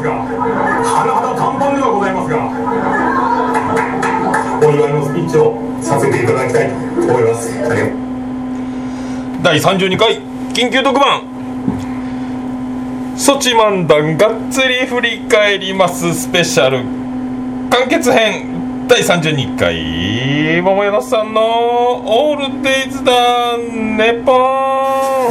ますが甚だ簡単ではございますがお祝いのスピーチをさせていただきたいと思います。第32回緊急特番。ソチ漫談がっつり振り返ります。スペシャル完結編。第32回桃山さんの「オールデイズだ。ネポン」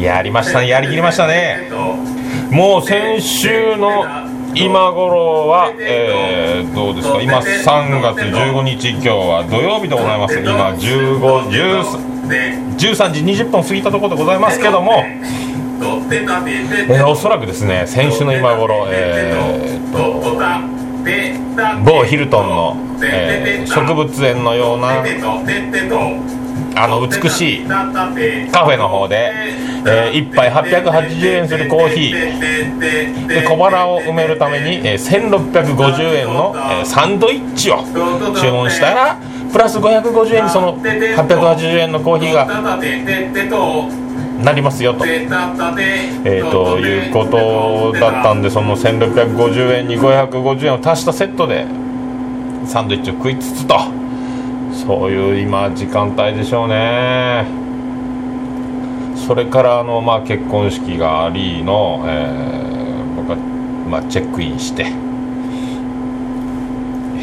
やりましたねやりきりましたね。もう先週の今頃は、えー、どうですか？今3月15日今日は土曜日でございます。今15 13時20分過ぎたところでございますけども。えー、おそらくですね先週の今頃、えー、と某ヒルトンの、えー、植物園のようなあの美しいカフェの方で、えー、1杯880円するコーヒーで小腹を埋めるために、えー、1650円の、えー、サンドイッチを注文したらプラス550円にその880円のコーヒーがなりますよと,、えー、ということだったんでその1650円に550円を足したセットでサンドイッチを食いつつと。そういう今時間帯でしょうね。それからあの、まあ、結婚式がありの、えー、僕は、まあ、チェックインして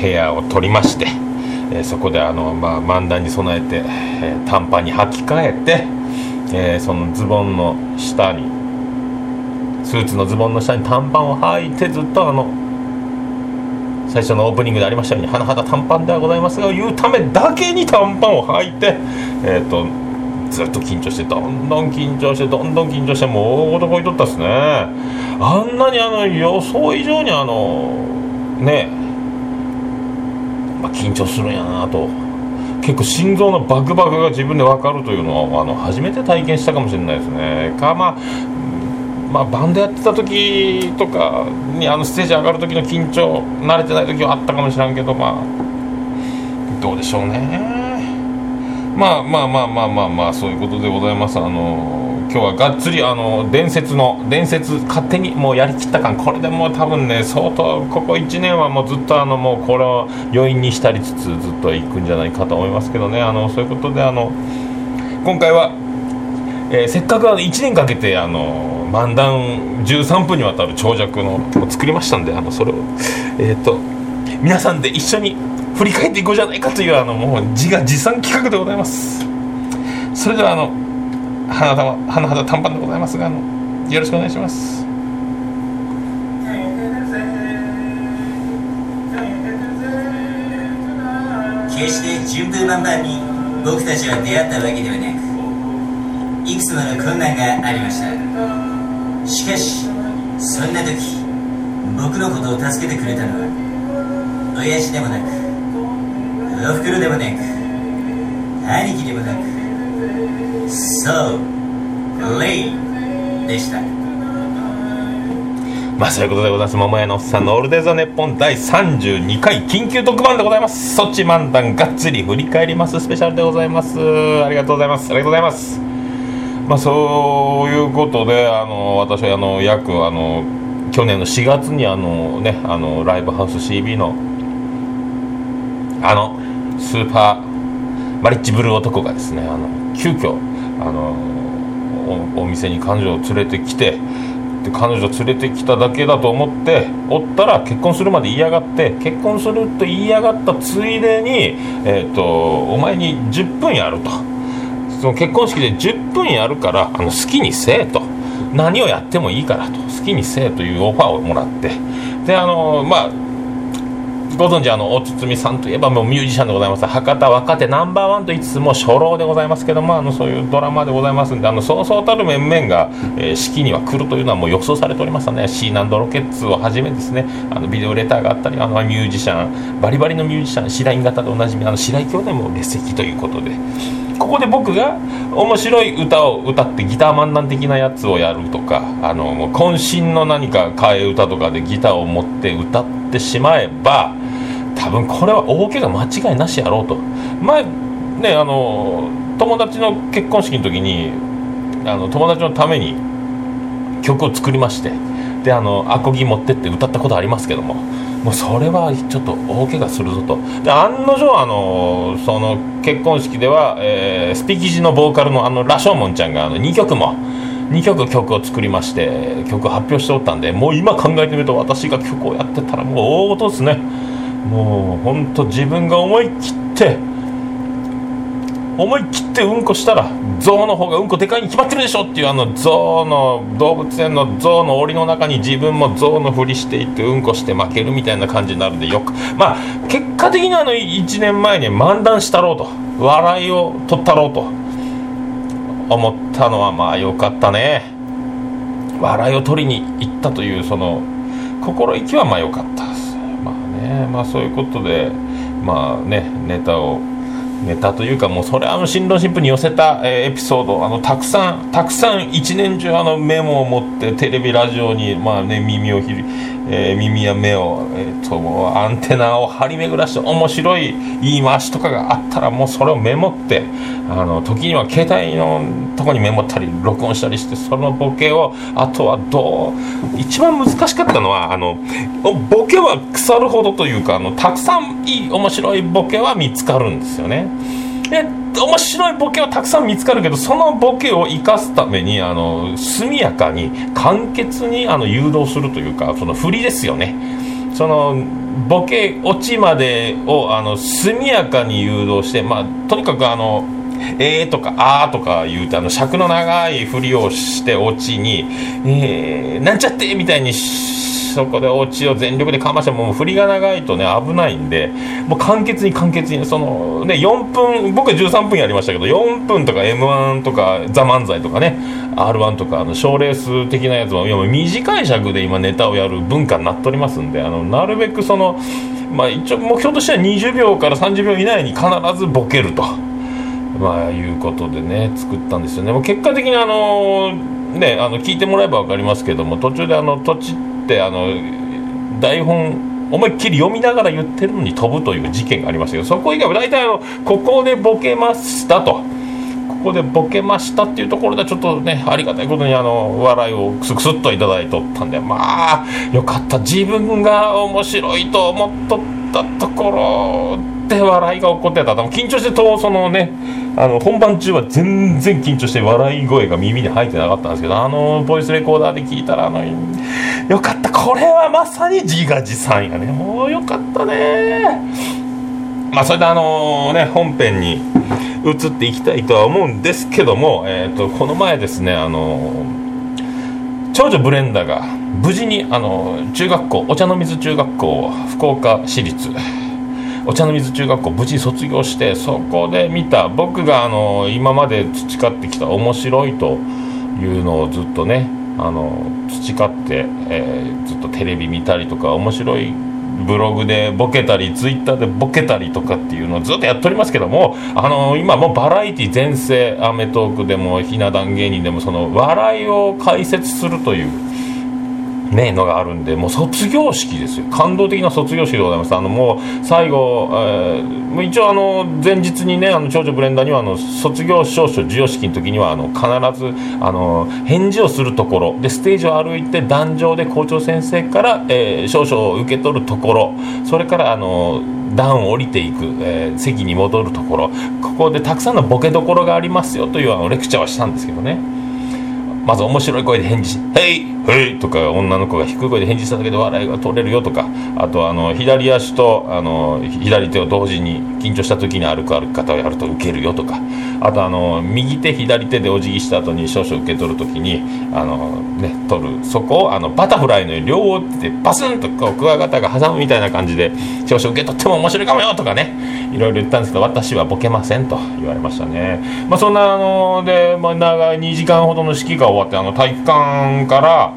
部屋を取りまして、えー、そこであの、まあ、漫談に備えて、えー、短パンに履き替えて、えー、そのズボンの下にスーツのズボンの下に短パンを履いてずっとあの最初のオープニングでありましたように甚だ短パンではございますが言うためだけに短パンを履いてえっ、ー、とずっと緊張してどんどん緊張してどんどん緊張してもう大男いとったっすねあんなにあの予想以上にあのねまあ、緊張するんやなと結構心臓のバクバクが自分で分かるというのはあの初めて体験したかもしれないですね。かまあまあ、バンドやってた時とかにあのステージ上がる時の緊張慣れてない時はあったかもしらんけどまあどうでしょうね。まあまあまあまあまあまあそういうことでございます。あの今日はがっつりあの伝説の伝説勝手にもうやりきった感。これでもう多分ね相当ここ1年はもうずっとあのもうこれを余韻に浸りつつずっと行くんじゃないかと思いますけどね。あのそういうことであの今回はえー、せっかくあの1年かけてあの漫談13分にわたる長尺のを作りましたんであのそれを、えーと、皆さんで一緒に振り返っていこうじゃないかというあのもう自画自賛企画でございます。それではあの花花肌短パンでございますがあのよろしくお願いします。決して順風満帆に僕たちは出会ったわけではなくいくつもの困難がありました。しかしそんな時僕のことを助けてくれたのは親父でもなくおふくろでもなく兄貴でもなくそうレイでした。まあそういうことでございます。桃屋のおっさんのオールデザネッポン第32回緊急特番でございます。そっち漫談がっつり振り返ります。スペシャルでございます。ありがとうございます。ありがとうございます。まあ、そういうことであの私はあの約あの去年の4月にあの、ね、あのライブハウス CB のあのスーパーマリッジブルー男がですねあの急遽あのお店に彼女を連れてきてで彼女連れてきただけだと思っておったら結婚するまで言いやがって結婚すると言いやがったついでに、えーとお前に10分やると。その結婚式で10分やるからあの好きにせえと。何をやってもいいからと。好きにせえというオファーをもらって。であのまあご存知あのお堤さんといえばもうミュージシャンでございます。博多若手ナンバーワンといつも初老でございますけどもあのそういうドラマでございますんであのそうそうたる面々が、えー、式には来るというのはもう予想されておりましたね。シーナンドロケッツをはじめですね。あのビデオレターがあったりあのミュージシャンバリバリのミュージシャン白井型でおなじみあの白井兄弟も列席ということで。ここで僕が面白い歌を歌ってギター漫談的なやつをやるとかあのもう渾身の何か替え歌とかでギターを持って歌ってしまえば多分これは大怪我間違いなしやろうと。前ねあの友達の結婚式の時にあの友達のために曲を作りましてであのアコギ持ってって歌ったことありますけども。もうそれはちょっと大怪我するぞと。で案の定あのその結婚式では、えー、スピキジのボーカルのあのラショーモンちゃんがあの2曲も2曲曲を作りまして曲を発表しておったんでもう今考えてみると私が曲をやってたらもう大事ですね。もう本当自分が思い切って思い切ってうんこしたら象の方がうんこでかいに決まってるでしょっていうあの象の動物園の象の檻の中に自分も象のふりしていってうんこして負けるみたいな感じになるんでよくまあ結果的にあの1年前に漫談したろうと笑いを取ったろうと思ったのはまあよかったね。笑いを取りに行ったというその心意気はまあよかったです。まあねまあそういうことでまあねネタをネタというかもうそれあの新郎新婦に寄せた、えー、エピソード。あのたくさんたくさん一年中あのメモを持ってテレビラジオにまあね耳をひ、えー、耳や目を、えー、ともアンテナを張り巡らして面白い言い回しとかがあったらもうそれをメモってあの時には携帯のとこにメモったり録音したりしてそのボケをあとはどう一番難しかったのはあのボケは腐るほどというかあのたくさんいい面白いボケは見つかるんですよね。で面白いボケはたくさん見つかるけどそのボケを生かすためにあの速やかに簡潔にあの誘導するというかその振りですよね。そのボケ落ちまでをあの速やかに誘導して、まあ、とにかくあの「えー」とか「あー」とか言うてあの尺の長い振りをしてオチに「えー、なんちゃって」みたいにしそこでオチを全力でかましてもう振りが長いとね危ないんでもう簡潔に簡潔にそのね4分僕は13分やりましたけど4分とか m 1とか「ザ漫才とかね r 1とかあの賞レース的なやつも今短い尺で今ネタをやる文化になっておりますんであのなるべくそのまあ一応目標としては20秒から30秒以内に必ずボケると。まあいうことでね作ったんですよね。もう結果的にあのねあの聞いてもらえば分かりますけども途中であの土地ってあの台本思いっきり読みながら言ってるのに飛ぶという事件がありましたけどそこ以外は大体あのここでボケましたと。ここでボケましたっていうところでちょっとねありがたいことにあの笑いをクスクスっといただいとったんでまあよかった自分が面白いと思っとったところで笑いが起こってた。緊張してとそのねあの本番中は全然緊張して笑い声が耳に入ってなかったんですけどあのボイスレコーダーで聞いたらあのよかったこれはまさに自画自賛やね。もうよかったね。まあそれであのね本編に移っていきたいとは思うんですけども、えーと、この前ですねあの長女ブレンダが無事にあの中学校お茶の水中学校福岡市立お茶の水中学校無事卒業してそこで見た僕があの今まで培ってきた面白いというのをずっとねあの培って、えー、ずっとテレビ見たりとか面白いブログでボケたりツイッターでボケたりとかっていうのをずっとやっておりますけどもあの今もうバラエティ全盛アメトークでもひな壇芸人でもその笑いを解説するというねのがあるんでもう卒業式ですよ。感動的な卒業式でございます。あのもう最後、えー、一応あの前日にねあの長女ブレンダーにはあの卒業証書授与式の時にはあの必ずあの返事をするところ。でステージを歩いて壇上で校長先生から、えー、証書を受け取るところ。それからあの段を降りていく、えー、席に戻るところ。ここでたくさんのボケどころがありますよというあのレクチャーはしたんですけどね。まず面白い声で返事「へい「へい!」とか女の子が低い声で返事しただけで笑いが取れるよとかあとあの左足とあの左手を同時に緊張した時に歩く歩き方をやると受けるよとかあとあの右手左手でお辞儀した後に少々受け取る時にあの、ね、取るそこをあのバタフライの両手でバスンとこうクワガタが挟むみたいな感じで少々受け取っても面白いかもよとかねいろいろ言ったんですけど私はボケませんと言われましたね。まあ、そんなあので、まあ、長い2時間ほどの式が終わってあの体育館から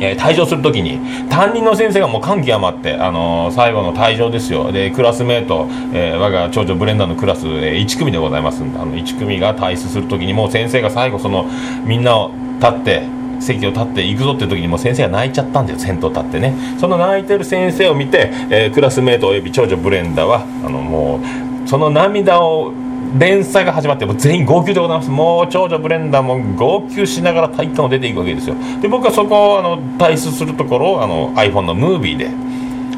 えー、退場するときに担任の先生がもう感極まって、あのー、最後の退場ですよ。でクラスメート、えー、我が長女ブレンダーのクラス、えー、1組でございますんであの1組が退出するときにもう先生が最後そのみんなを立って席を立って行くぞっていう時にもう先生が泣いちゃったんですよ先頭立ってね。その泣いてる先生を見て、え、クラスメートおよび長女ブレンダーはあのもうその涙を連載が始まっても全員号泣でございます。もう長女ブレンダーも号泣しながら体育館を出ていくわけですよ。で僕はそこをあの退出するところをあの iPhone のムービーで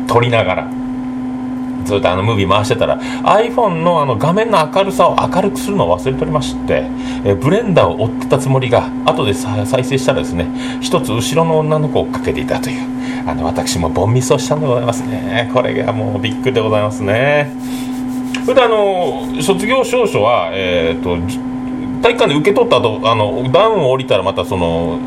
撮りながらずっとあのムービー回してたら iPhone のあの画面の明るさを明るくするのを忘れておりましてえブレンダーを追ってたつもりが後で再生したらですね一つ後ろの女の子を追っかけていたというあの私もボンミスをしたんでございますね。これがもうびっくりでございますね。それであの卒業証書は、えーと、体育館で受け取った後あのダウンを降りたらまたその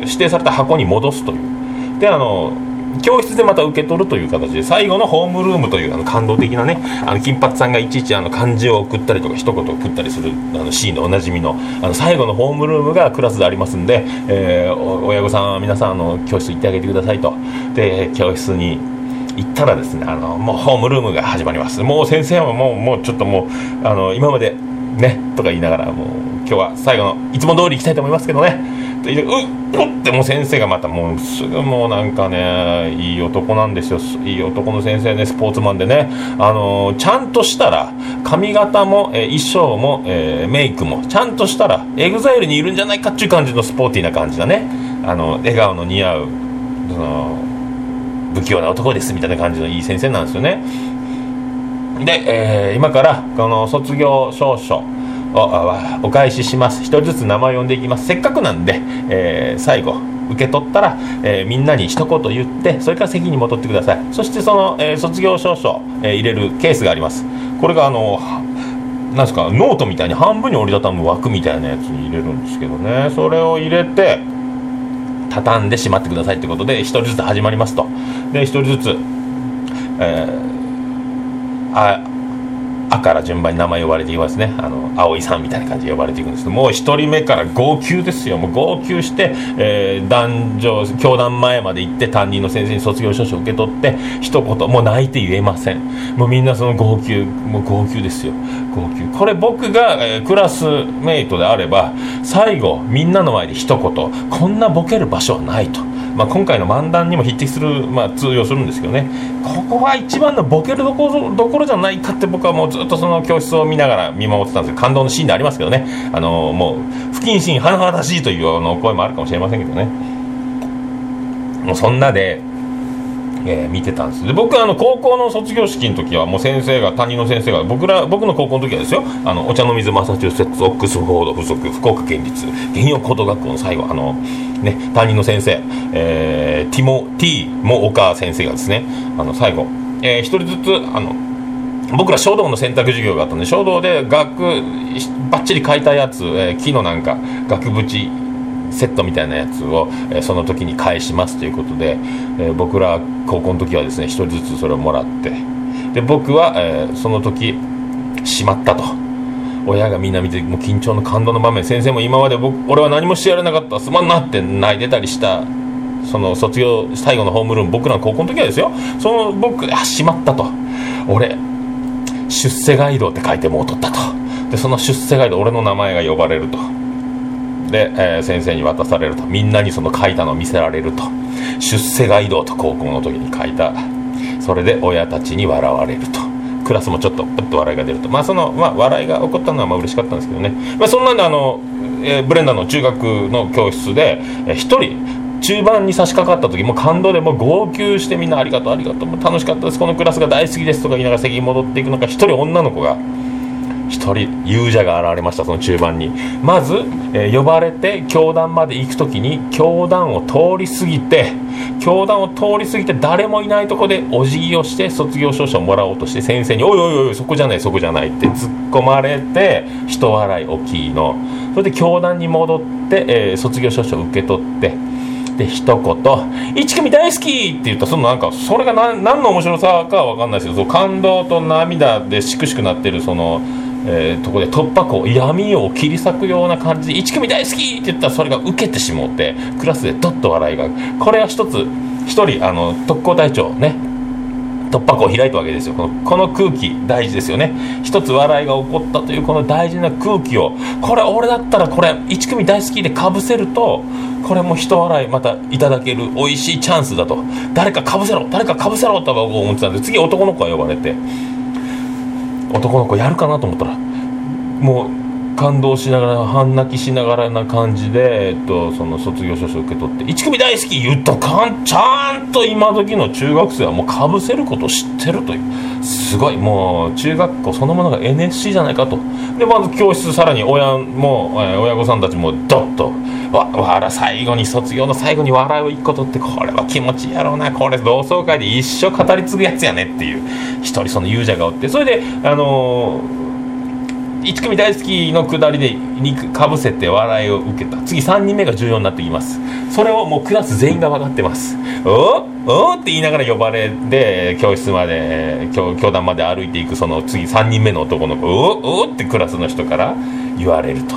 指定された箱に戻すという。であの教室でまた受け取るという形で最後のホームルームというあの感動的なねあの金髪さんがいちいちあの漢字を送ったりとか一言送ったりするあのシーンでおなじみのあの最後のホームルームがクラスでありますんで、えー、親御さんは皆さんあの教室行ってあげてくださいと。で教室に行ったらですねあのもうホームルームが始まります。もう先生はもうもうちょっともうあの今までねとか言いながらもう今日は最後のいつも通り行きたいと思いますけどね。ってうっってもう先生がまたもうすぐもうなんかねいい男なんですよ。いい男の先生ねスポーツマンでね。あの、ちゃんとしたら髪型も、え、衣装も、え、メイクもちゃんとしたら EXILE にいるんじゃないかっていう感じのスポーティーな感じだね。あの笑顔の似合うその不器用な男ですみたいな感じのいい先生なんですよね。で、えー、今からこの卒業証書をお返しします。一人ずつ名前を呼んでいきます。せっかくなんで、えー、最後受け取ったら、えー、みんなに一言言ってそれから席に戻ってください。そしてその、えー、卒業証書、えー、入れるケースがあります。これがあのなんですかノートみたいに半分に折りたたむ枠みたいなやつに入れるんですけどね。それを入れて畳んでしまってくださいということで1人ずつ始まりますと。で1人ずつ、えー、ああから順番に名前呼ばれていますね。あの葵さんみたいな感じで呼ばれていくんですけどもう1人目から号泣ですよ。もう号泣して、えー、男女教団前まで行って担任の先生に卒業証書を受け取って一言もう泣いて言えません。もうみんなその号泣もう号泣ですよ。号泣。これ僕が、えー、クラスメイトであれば最後みんなの前で一言こんなボケる場所はないと。まあ、今回の漫談にも匹敵する、まあ、通用するんですけどね。ここは一番のボケるどころどころじゃないかって僕はもうずっとその教室を見ながら見守ってたんですけど感動のシーンでありますけどね。あのもう不謹慎甚だしいというの声もあるかもしれませんけどね。もうそんなでえー、見てたんです。で僕はあの高校の卒業式の時はもう先生が担任の先生が僕ら僕の高校の時はですよあのお茶の水マサチューセッツオックスフォード附属福岡県立原陽高等学校の最後あのね担任の先生、えー、ティモティモ岡先生がですねあの最後、えー、一人ずつあの僕ら書道の選択授業があったんで書道で額ばっちり書いたやつ、えー、木のなんか額縁セットみたいなやつを、え、その時に返しますということで、え、僕ら高校の時はですね1人ずつそれをもらってで僕は、え、その時しまったと。親がみんな見てもう緊張の感動の場面。先生も今まで僕俺は何もしてやれなかった。すまんなって泣いてたりした。その卒業最後のホームルーム僕らの高校の時はですよ。その僕あしまったと。俺出世ガイドって書いてもう取ったと。でその出世ガイド俺の名前が呼ばれると。で、えー、先生に渡されるとみんなにその書いたのを見せられると。出世街道と高校の時に書いた。それで親たちに笑われると。クラスもちょっとプッと笑いが出ると。まあその、まあ、笑いが起こったのはまあ嬉しかったんですけどね、まあ、そんなんであの、えー、ブレンダーの中学の教室で一、えー、人中盤に差し掛かった時も感動でも号泣してみんなありがとうありがとう楽しかったです。このクラスが大好きですとか言いながら席に戻っていくのか一人女の子が一人勇者が現れましたその中盤に。まず、えー呼ばれて教団まで行く時に教団を通り過ぎて教団を通り過ぎて誰もいないとこでお辞儀をして卒業証書をもらおうとして先生に「おいおいおいそこじゃないそこじゃない」って突っ込まれて人笑い大きいの。それで教団に戻って、えー卒業証書を受け取ってで一言「一組大好き!」って言った。そのなんかそれが何何の面白さかは分かんないですけど感動と涙でしくしくなってるその、えーとこで突破口闇を切り裂くような感じで「一組大好き!」って言ったらそれが受けてしもうてクラスでドッと笑いがこれは一つ一人あの特攻隊長ね突破口を開いたわけですよ。このこの空気大事ですよね。一つ笑いが起こったというこの大事な空気をこれ俺だったらこれ1組大好きでかぶせるとこれも人笑いまたいただける美味しいチャンスだと。誰かかぶせろ誰かかぶせろと僕思ってたんで次男の子が呼ばれて男の子やるかなと思ったらもう感動しながら半泣きしながらな感じで、えっと、その卒業証書受け取って「1組大好き!」言ったかんちゃんと今時の中学生はもうかぶせることを知ってるという。すごい。もう中学校そのものが NSC じゃないかと。でまず教室さらに親もえ親御さんたちもドッとわ笑最後に卒業の最後に笑いを一個取ってこれは気持ちいいやろうなこれ同窓会で一生語り継ぐやつやねっていう。一人その勇者がおってそれであのー1組大好きのくだりでにかぶせて笑いを受けた。次3人目が重要になってきます。それをもうクラス全員が分かってますおおっ？て言いながら呼ばれて教室まで教教団まで歩いていくその次3人目の男の子おおっ？てクラスの人から言われると。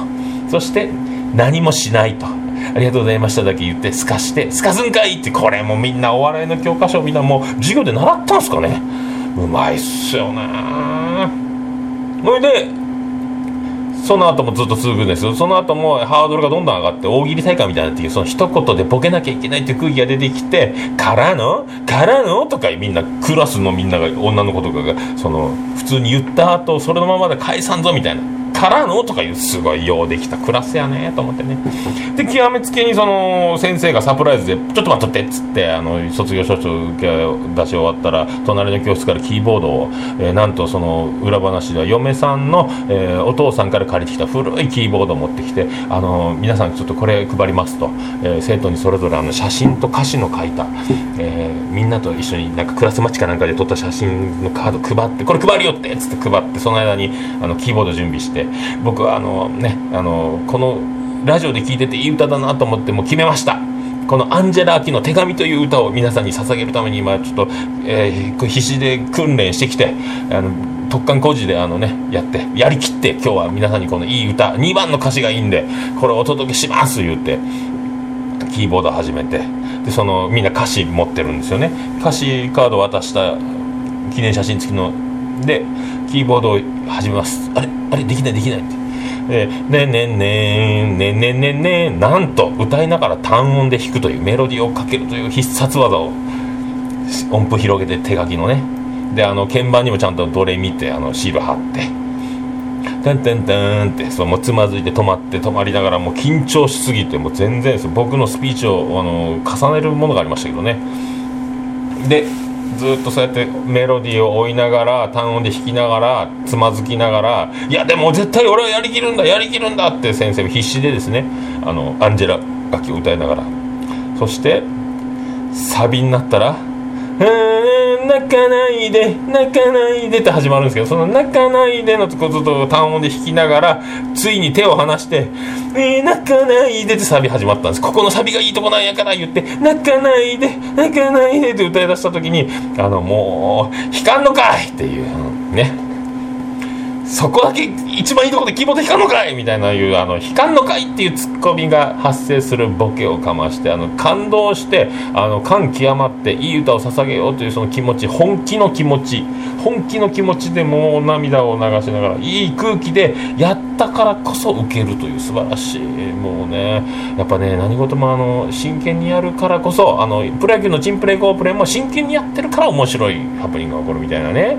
そして何もしないと。ありがとうございましただけ言ってすかしてすかすんかい！ってこれもみんなお笑いの教科書みんなもう授業で習ったんすかね。うまいっすよね。それでその後もずっと続くんですよ。その後もハードルがどんどん上がって大喜利大会みたいなっていうその一言でボケなきゃいけないっていう空気が出てきて「からのからの?」とかみんなクラスのみんなが女の子とかがその普通に言った後それのままで解散ぞみたいな「からの?」とかいうすごいようできたクラスやねと思ってねで極めつけにその先生がサプライズで「ちょっと待っとって」っつってあの卒業証書受け出し終わったら隣の教室からキーボードを、えーなんとその裏話では嫁さんの、えーお父さんから借りてきた古いキーボードを持ってきてあの皆さんちょっとこれ配りますと、えー生徒にそれぞれあの写真と歌詞の書いた、えーみんなと一緒になんかクラスマッチかなんかで撮った写真のカード配ってこれ配るよってっつって配ってその間にあのキーボード準備して僕はあのねあのこのラジオで聴いてていい歌だなと思ってもう決めました。このアンジェラ・アキの「手紙」という歌を皆さんに捧げるために今ちょっと、えー必死で訓練してきてあの特貫工事であのねやってやりきって今日は皆さんにこのいい歌2番の歌詞がいいんでこれをお届けします言ってキーボード始めてでそのみんな歌詞持ってるんですよね。歌詞カード渡した記念写真付きのでキーボードを始めます。あれ？あれ？できないできないって。で「ねねねねねねね」なんと歌いながら単音で弾くというメロディーをかけるという必殺技を音符広げて手書きのね。であの鍵盤にもちゃんとドレミってあのシール貼って「タンタンタン」ってそうもうつまずいて止まって止まりながらもう緊張しすぎてもう全然です。僕のスピーチをあの重ねるものがありましたけどね。でずっとそうやってメロディーを追いながら単音で弾きながらつまずきながら「いやでも絶対俺はやりきるんだやりきるんだ」って先生必死でですねあのアンジェラ楽器を歌いながら。そしてサビになったら「ー泣かないで泣かないで」って始まるんですけどその「泣かないで」のとこずっと単音で弾きながらついに手を離して「えー泣かないで」ってサビ始まったんですここのサビがいいとこなんやから言って「泣かないで泣かないで」って歌い出した時にあのもう「弾かんのかい!」っていうねそこだけ一番いいとこでキーボード弾かんのかい！みたいないうあの弾かんのかいっていうツッコミが発生するボケをかましてあの感動してあの感極まっていい歌を捧げようというその気持ち本気の気持ち。本気の気持ちでもう涙を流しながらいい空気でやったからこそ受けるという素晴らしい。もうねやっぱね何事もあの真剣にやるからこそあのプロ野球のチンプレーゴープレーも真剣にやってるから面白いハプニングが起こるみたいなね。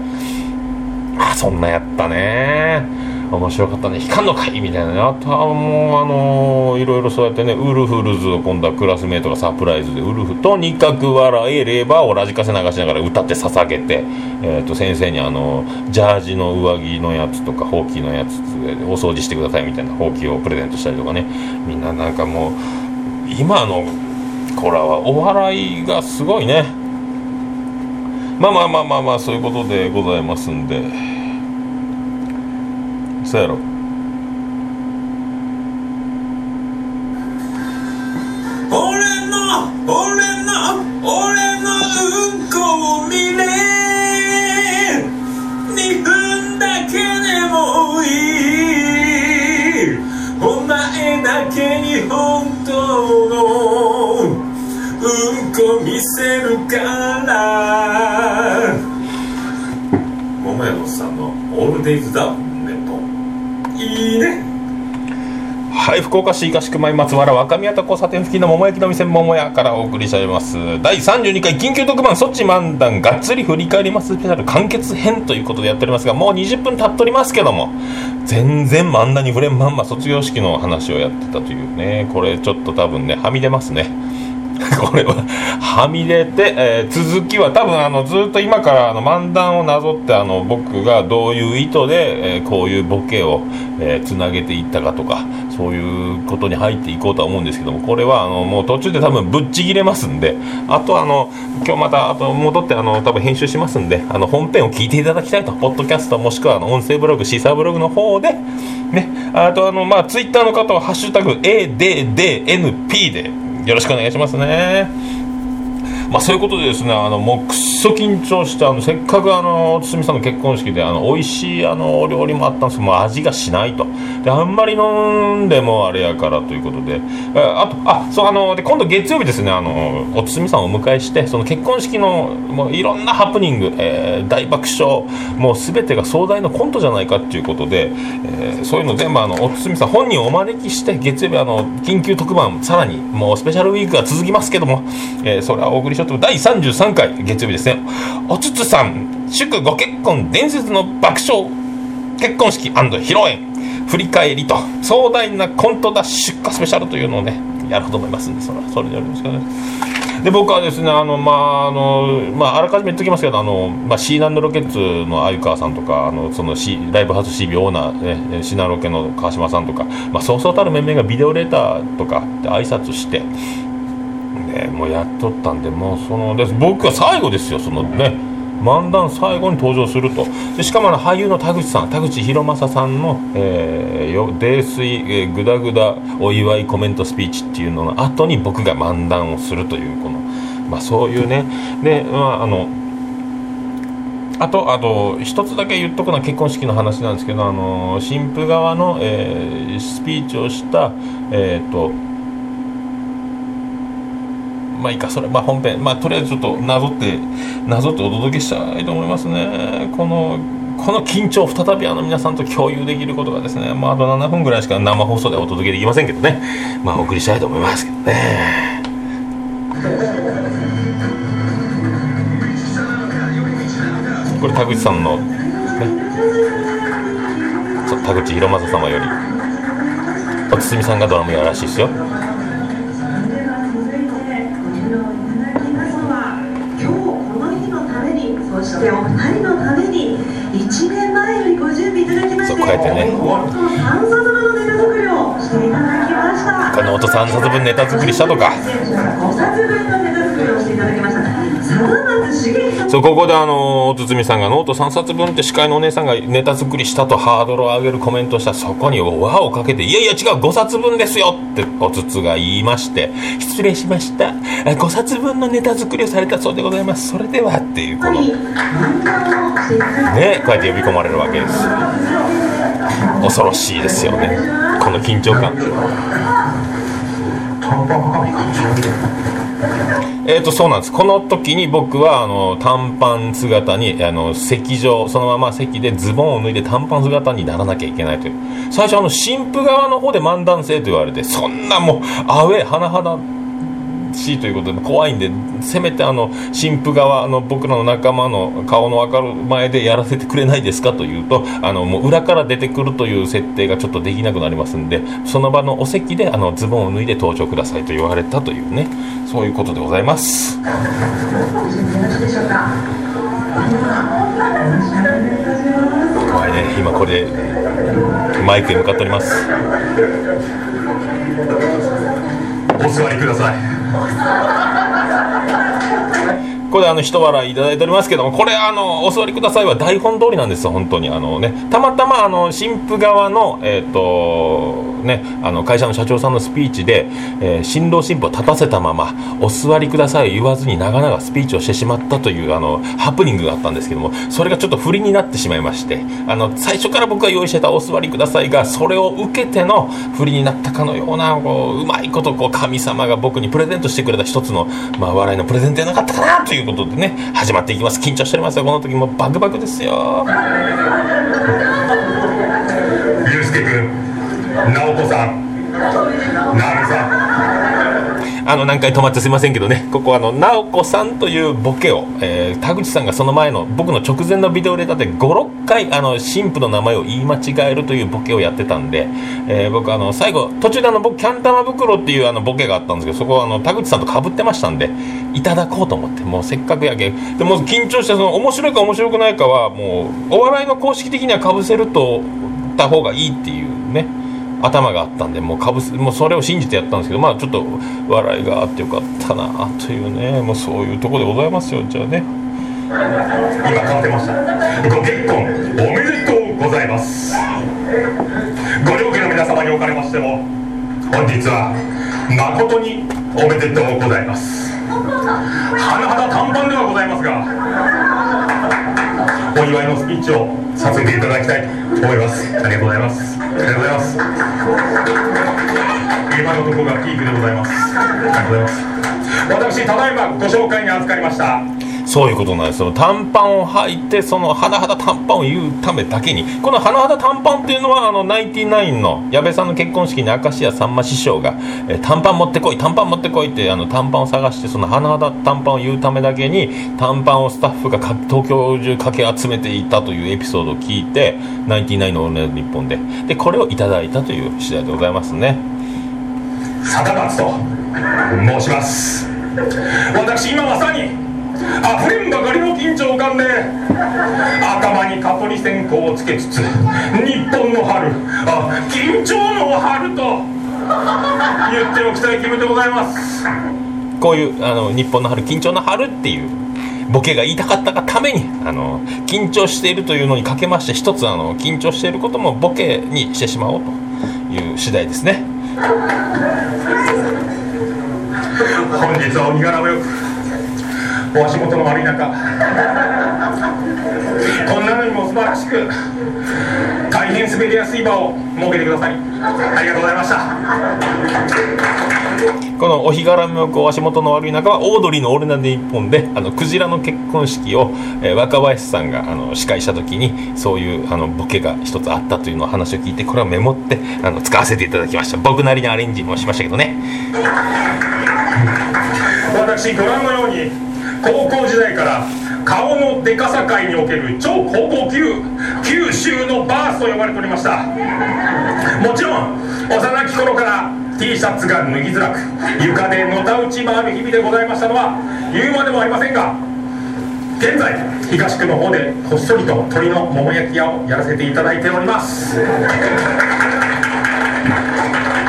あそんなやったね。面白かったね。光んのかいみたいなねあとはもうあのいろいろそうやってねウルフルズを今度はクラスメートがサプライズでウルフとにかく笑えればをラジカセ流しながら歌って捧げて、えー、と先生にあのジャージの上着のやつとかほうきのやつお掃除してくださいみたいなほうきをプレゼントしたりとかね。みんななんかもう今の子らはお笑いがすごいね。まあまあまあまあまあそういうことでございますんで。そやろ。俺の俺の俺のうんこを見れ。2分だけでもいい。お前だけに本当の見せるから。桃屋のさんのオールデイズだネット。いいね。はい福岡市東区前松原若宮と交差点付近の桃焼きの店桃屋からお送りしております。第32回緊急特番そっち漫談がっつり振り返ります。スペシャル完結編ということでやっておりますがもう20分経っておりますけども全然漫談に触れんまんま卒業式の話をやってたというね。これちょっと多分ねはみ出ますね。これははみ出て、えー続きは多分あのずっと今からあの漫談をなぞってあの僕がどういう意図で、えーこういうボケを、えーつなげていったかとかそういうことに入っていこうとは思うんですけどもこれはあのもう途中で多分ぶっちぎれますんであとあの今日またあと戻ってあの多分編集しますんであの本編を聞いていただきたいとポッドキャストもしくはあの音声ブログシーサーブログの方でねあとあのまあツイッターの方は「ハッシュタグ #ADDNP」でよろしくお願いしますね。まあそういうことでですね、あのもうくっそ緊張して、あのせっかくあの堤さんの結婚式であの美味しいあのお料理もあったんですけど、もう味がしないと。で、あんまり飲んでもあれやからということで、あと、あ、そうあので今度月曜日ですね、あのお堤さんをお迎えして、その結婚式のもういろんなハプニング、えー大爆笑、もうすべてが壮大なコントじゃないかっていうことで、えーそういうの全部あのお堤さん本人をお招きして月曜日あの緊急特番さらにもうスペシャルウィークが続きますけども、えーそれはお送りしようと第33回月曜日ですね。おつつさん祝ご結婚伝説の爆笑結婚式披露宴振り返りと壮大なコントダッシュ化スペシャルというのをねやると思いますんでそれそれでよろしくお願いしますで僕はですねあのまああのまああらかじめ言っときますけどあのまあシーナンドロケッツの鮎川さんとかあのそのシライブハウス CB オーナーねシナロケの川島さんとかまあそうそうたる面々がビデオレーターとかで挨拶してね、もうやっとったんでもうそので僕は最後ですよそのね漫談最後に登場すると。でしかもあの俳優の田口さん田口博正さんの「えー、よ泥酔、えー、グダグダお祝いコメントスピーチ」っていうのの後に僕が漫談をするというこの、まあ、そういうね。で、まあ、あのあと、あと、一つだけ言っとくのは結婚式の話なんですけど、あの、新婦側の、えースピーチをした、えっ、と、まあいいか、それ、まあ本編、まあとりあえずちょっとなぞって、なぞってお届けしたいと思いますね。この、この緊張を再びあの皆さんと共有できることがですね、まああと7分ぐらいしか生放送でお届けできませんけどね、まあお送りしたいと思いますけどね。これ田口さんの、ね、田口博正様より、お堤さんがドラムやらしいですよ。3冊分ネタ作りしたとか。そうここであの堤さんがノート3冊分って司会のお姉さんがネタ作りしたとハードルを上げるコメントしたそこに輪をかけて「いやいや違う5冊分ですよ」っておつつが言いまして「失礼しました。5冊分のネタ作りをされたそうでございます。それでは」っていうこのねこうやって呼び込まれるわけです。恐ろしいですよね。この緊張感短パンはかみ感じ悪い えー、とそうなんです。この時に僕はあの短パン姿にあの席上そのまま席でズボンを脱いで短パン姿にならなきゃいけないという。最初あの新婦側の方で漫談性と言われてそんなもうアウェー甚だしいということで怖いんでせめてあの新婦側の僕らの仲間の顔の分かる前でやらせてくれないですかというとあのもう裏から出てくるという設定がちょっとできなくなりますんでその場のお席であのズボンを脱いで登場くださいと言われたというねそういうことでございます。怖いね。今これマイクへ向かっております。お座りください。Oh, これあの一笑いいただいておりますけどもこれあのお座りくださいは台本通りなんですよ本当に。あのねたまたまあの新婦側のえっ、とねあの会社の社長さんのスピーチで、えー新郎新婦を立たせたままお座りください言わずに長々スピーチをしてしまったというあのハプニングがあったんですけどもそれがちょっと不利になってしまいましてあの最初から僕が用意してたお座りくださいがそれを受けての不利になったかのようなこううまいことこう神様が僕にプレゼントしてくれた一つの、まあ、笑いのプレゼントじゃなかったかなといういうことでね始まっていきます。緊張しておりますよ。この時もバクバクですよ。ゆうすけくん直子さん。あの何回止まってすいませんけどね。ここあの直子さんというボケを、えー田口さんがその前の僕の直前のビデオレターで56回あの神父の名前を言い間違えるというボケをやってたんで、えー僕あの最後途中であの僕キャン玉袋っていうあのボケがあったんですけどそこはあの田口さんと被ってましたんでいただこうと思ってもうせっかくやけでも緊張してその面白いか面白くないかはもうお笑いの公式的にはかぶせるとた方がいいっていうね。頭があったんでもうかぶせもうそれを信じてやったんですけどまあちょっと笑いがあってよかったなというね。もうそういうところでございますよじゃあね。今変わってました。ご結婚おめでとうございます。ご両家の皆様におかれましても本日は誠におめでとうございます。甚だ短パンではございますがお祝いのスピーチをさせていただきたいと思いますありがとうございます。ありがとうございます。今のところがピークでございます。ありがとうございます。私ただいまご紹介に預かりました。そういうことなんです。その短パンを履いてその甚だ短パンを言うためだけにこの甚だ短パンっていうのはあのナインティナインの矢部さんの結婚式に明石家さんま師匠が、えー短パン持ってこい短パン持ってこいってあの短パンを探してその甚だ短パンを言うためだけに短パンをスタッフが東京中かけ集めていたというエピソードを聞いてナインティナインのオールナイトニッポンで。でこれをいただいたという次第でございますね。坂松と申します。私今まさにあふれんばかりの緊張感で頭に蚊取り線香をつけつつ日本の春あ緊張の春と言っておきたい気分でございます。こういうあの日本の春緊張の春っていうボケが言いたかったがためにあの緊張しているというのにかけまして一つあの緊張していることもボケにしてしまおうという次第ですね。本日はお身柄もよくお足元の悪い中。こんなのにも素晴らしく。大変滑りやすい場を設けてくださりありがとうございました。このお日柄もこう足元の悪い中はオードリーの「オールナイトニッポン」であのクジラの結婚式を、えー若林さんがあの司会した時にそういうあのボケが一つあったというのを話を聞いてこれをメモってあの使わせていただきました。僕なりにアレンジもしましたけどね。私ご覧のように高校時代から顔のデカさ界における超高校級九州のバースと呼ばれておりました。もちろん幼き頃から T シャツが脱ぎづらく床でのたうち回る日々でございましたのは言うまでもありませんが現在東区の方でこっそりと鶏のもも焼き屋をやらせていただいております。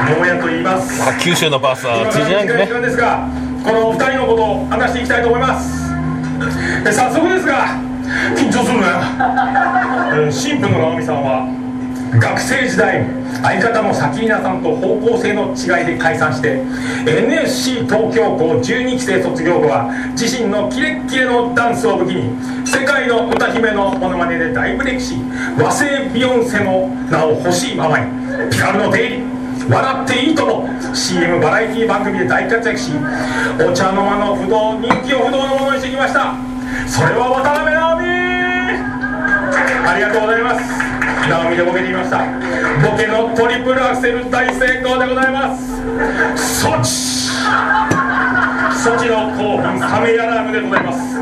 桃屋と言います。あ九州のバースは通じないんですがこのお二人のことを話していきたいと思います。で早速ですが緊張するな えー新婦の直美さんは学生時代相方の咲稲さんと方向性の違いで解散して NSC 東京校12期生卒業後は自身のキレッキレのダンスを武器に世界の歌姫のモノマネで大ブレイクし和製ビヨンセの名を欲しいままにピカルの出入り笑っていいとも。CM バラエティ番組で大活躍しお茶の間の不動人気を不動のものにしてきました。それは渡辺直美。ありがとうございます。直美でボケてみました。ボケのトリプルアクセル大成功でございます。そっち措置の興奮サメアラームでございます。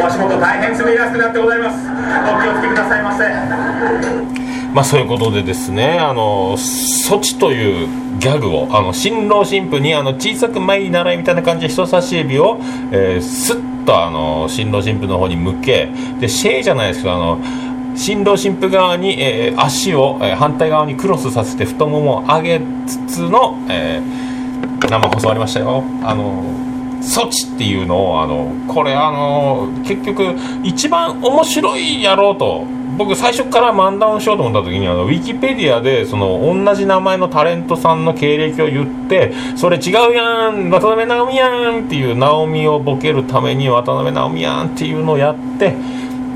お足元大変滑りやすくなってございます。お気をつけくださいませ。まあそういうことでですねあの措置というギャグをあの新郎新婦にあの小さく前に習いみたいな感じで人差し指を、えー、スッとあの新郎新婦の方に向けでシェーじゃないですけどあの新郎新婦側に、えー、足を、えー、反対側にクロスさせて太ももを上げつつの、えー、生放送ありましたよ。あの措置っていうのをあのこれあの結局一番面白いやろうと僕最初から漫談しようと思った時にあのウィキペディアでその同じ名前のタレントさんの経歴を言ってそれ違うやん渡辺直美やんっていう直美をボケるために渡辺直美やんっていうのをやって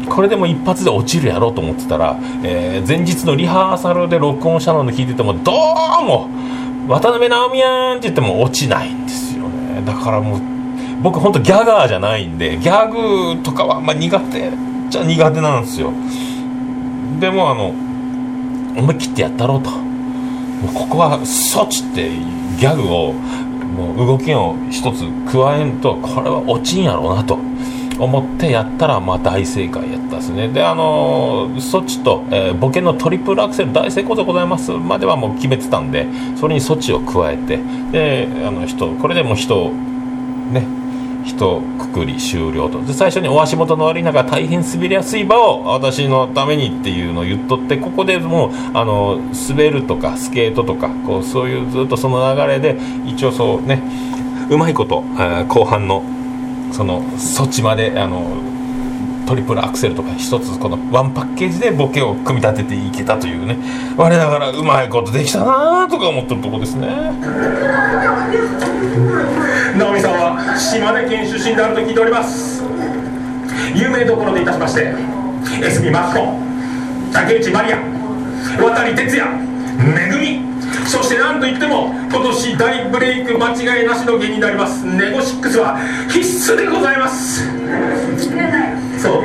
これでも一発で落ちるやろうと思ってたら、えー、前日のリハーサルで録音したので聞いててもどうも渡辺直美やんって言っても落ちないんですよね。だからもう僕ほんとギャガーじゃないんでギャグとかはあんま苦手。じゃ苦手なんですよ。でもあの思い切ってやったろうと。もうここは措置ってギャグをもう動きを一つ加えんとこれは落ちんやろうなと。思ってやったらまあ大正解やったですね。であの措置と、えー、ボケのトリプルアクセル大成功でございます。まではもう決めてたんでそれに措置を加えて。であの人これでも人をね一括り終了と。で最初にお足元の悪い中大変滑りやすい場を私のためにっていうのを言っとってここでもうあの滑るとかスケートとかこうそういうずっとその流れで一応そうねうまいこと、えー、後半のその措置まであのトリプルアクセルとか一つこのワンパッケージでボケを組み立てていけたというね。我ながらうまいことできたなとか思ってるとこですね。直美さんは島根県出身であると聞いております。有名どころでいたしましてエスミマキコ竹内まりや渡哲也めぐみ。そして何といっても今年大ブレイク間違いなしの芸人であります。ネゴシックスは必須でございます。そう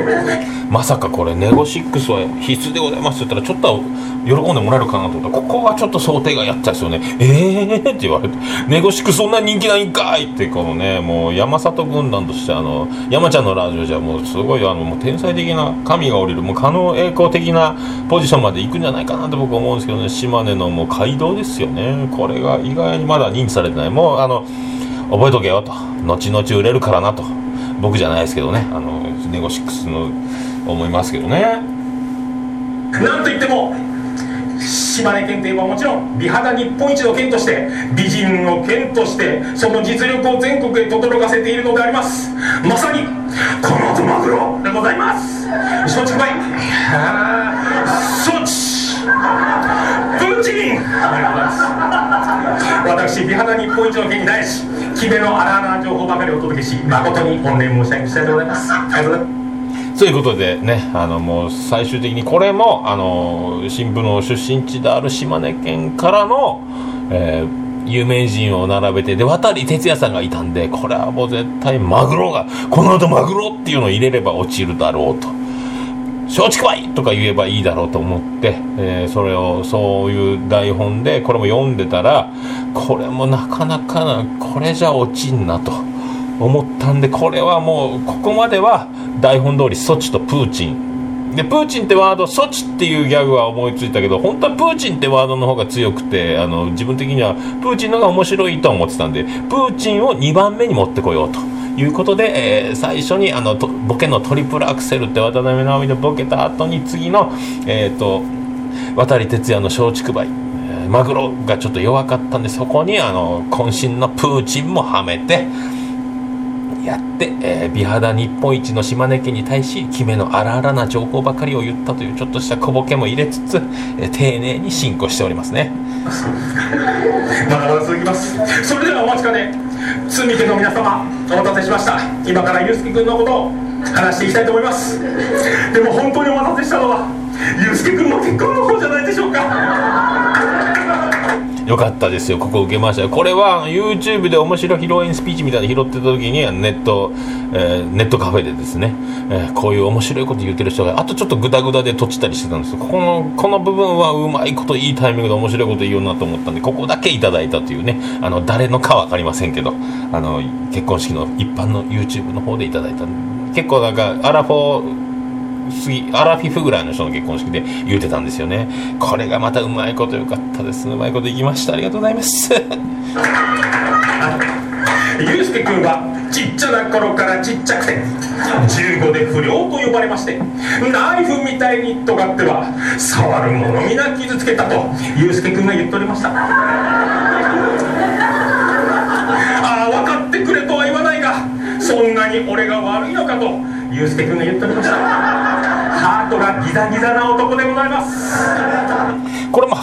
まさかこれネゴシックスは必須でございます。って言ったらちょっと喜んでもらえるかなと思った。らここはちょっと想定がやったですよね。ええー、って言われて。ネゴシックスそんな人気ないんかいってこのねもう山里軍団としてあの山ちゃんのラジオじゃもうすごいあのもう天才的な神が降りるもう可能栄光的なポジションまで行くんじゃないかなと僕思うんですけどね。島根のもう街道ですよね。これが意外にまだ認知されてない。もうあの覚えとけよと。後々売れるからなと。僕じゃないですけどね。あのネゴシックスの思いますけどね。なんといっても島根県といえばもちろん美肌日本一の県として美人の県としてその実力を全国へ轟かせているのであります。まさにこの後マグロでございます。承知かい承知プーチン私美肌日本一の県にないし決めの荒々な情報ばかりお届けし誠に御礼申し上げたいとございます。ありがとうございます。ということでね、あのもう最終的にこれも、あの新婦の出身地である島根県からの、えー、有名人を並べて、で、渡哲也さんがいたんで、これはもう絶対マグロが、この後マグロっていうのを入れれば落ちるだろうと。松竹梅とか言えばいいだろうと思って、えー、それをそういう台本でこれも読んでたらこれもなかなかなこれじゃ落ちんなと思ったんでこれはもうここまでは台本通りソチとプーチン。でプーチンってワードソチっていうギャグは思いついたけど本当はプーチンってワードの方が強くてあの自分的にはプーチンの方が面白いと思ってたんでプーチンを2番目に持ってこようということで、えー、最初にあのボケのトリプルアクセルって渡辺直美でボケた後に次の、えーと、渡哲也の松竹梅マグロがちょっと弱かったんでそこにあの渾身のプーチンもはめてやって、えー、美肌日本一の島根県に対し決めの荒々な情報ばかりを言ったというちょっとした小ボケも入れつつ、えー、丁寧に進行しておりますね。まだまだ続きます。それではお待ちかね。鶴見家の皆様お待たせしました。今からゆうすけ君のことを話していきたいと思います。でも本当にお待たせしたのはゆうすけ君の結婚の方じゃないでしょうか。よかったですよ。ここ受けましたよ。これは YouTube で面白いヒロインスピーチみたいなの拾ってた時にネット、えー、ネットカフェでですね、えー、こういう面白いこと言ってる人があとちょっとグダグダで閉じたりしてたんですよ。ここのこの部分はうまいこといいタイミングで面白いこと言うなと思ったんでここだけいただいたというね。あの誰のか分かりませんけど。あの結婚式の一般の YouTube の方でいただいた結構なんかアラフォー過ぎアラフィフぐらいの人の結婚式で言うてたんですよね。これがまたうまいことよかったです。うまいこといきました。ありがとうございます。ゆうすけくんはちっちゃな頃からちっちゃくて15で不良と呼ばれましてナイフみたいに尖っては触る者皆傷つけたとゆうすけくんが言っておりました。ああ分かってくれとは言わないがそんなに俺が悪いのかとゆうすけくんが言っておりました。ハートがギザギザな男でございます。これも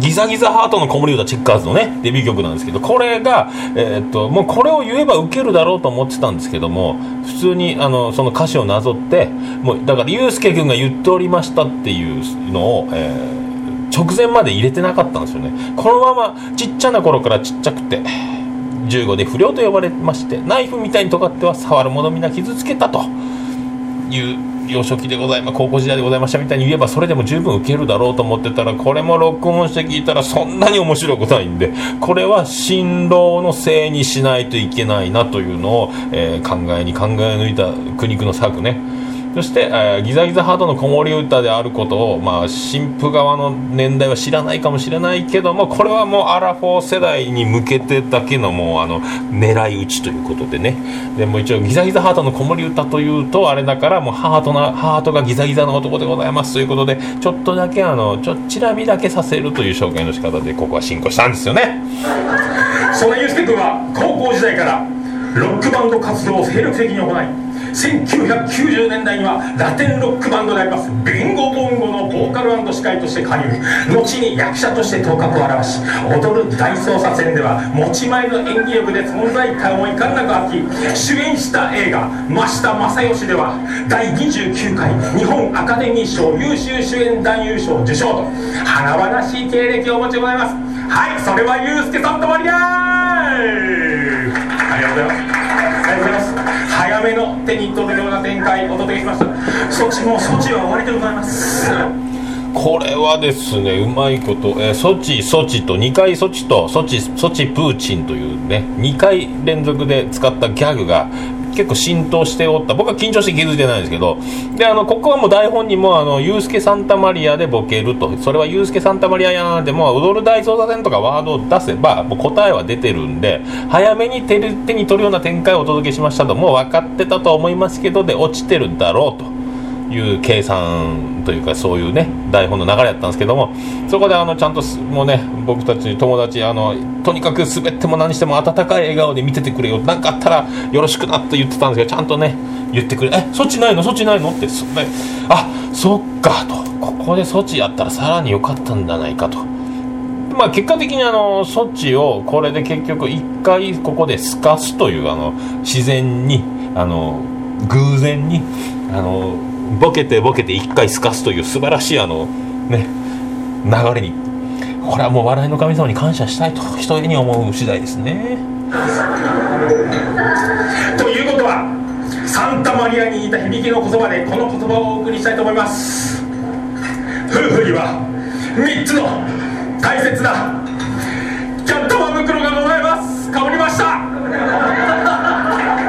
ギザギザハートの子守歌チェッカーズのねデビュー曲なんですけどこれが、えー、っともうこれを言えばウケるだろうと思ってたんですけども普通にあのその歌詞をなぞってもうだからゆうすけくんが言っておりましたっていうのを、えー、直前まで入れてなかったんですよね。このままちっちゃな頃からちっちゃくて15で不良と呼ばれましてナイフみたいに尖っては触る者皆傷つけたという幼少期でございます高校時代でございましたみたいに言えばそれでも十分受けるだろうと思ってたらこれも録音して聞いたらそんなに面白くないんでこれは新郎のせいにしないといけないなというのを、えー、考えに考え抜いた苦肉の策ね。そして、えー、ギザギザハートの子守歌であることを、まあ、新婦側の年代は知らないかもしれないけどもこれはもうアラフォー世代に向けてだけのもうあの狙い撃ちということでね。でも一応ギザギザハートの子守歌というとあれだからもうハートなハートがギザギザの男でございますということでちょっとだけあのちょっちらみだけさせるという紹介の仕方でここは進行したんですよね。そんなユースケ君は高校時代からロックバンド活動を精力的に行い1990年代にはラテンロックバンドでありますビンゴボンゴのボーカル司会として加入。後に役者として頭角を現し踊る大捜査線では持ち前の演技力で存在感をいかんなく発揮。主演した映画「真下正義」では第29回日本アカデミー賞優秀主演男優賞受賞と華々しい経歴をお持ちでございます。はいそれはユースケ・サンタマリアありがとうございます。早めの手に届くような展開お届けしました。措置も措置は終わりでございます。これはですねうまいこと、えー、ソチ、ソチと2回ソチとソチ、ソチプーチンというね2回連続で使ったギャグが結構浸透しておった。僕は緊張して気づいてないんですけど。であのここはもう台本にもあのユースケ・サンタマリアでボケると。それはユースケ・サンタマリアやんでもう踊る大捜査線とかワードを出せばもう答えは出てるんで早めに手手に取るような展開をお届けしましたともう分かってたと思いますけどで落ちてるだろうと。いう計算というかそういうね台本の流れやったんですけどもそこであのちゃんともうね僕たち友達あのとにかく滑っても何しても温かい笑顔で見ててくれよ何かあったらよろしくなって言ってたんですけどちゃんとね言ってくれ「えそっちないの？そっちないの?」ってそあそっかとここで措置やったらさらに良かったんじゃないかと。まあ、結果的にあの措置をこれで結局1回ここで透かすというあの自然にあの偶然にあのボケてボケて1回すかすという素晴らしいあのね流れに。これはもう笑いの神様に感謝したいと一人に思う次第ですね。ということはサンタマリアに似た響きの言葉でこの言葉をお送りしたいと思います。夫婦には3つの大切なキャットマ袋がございますかぶりました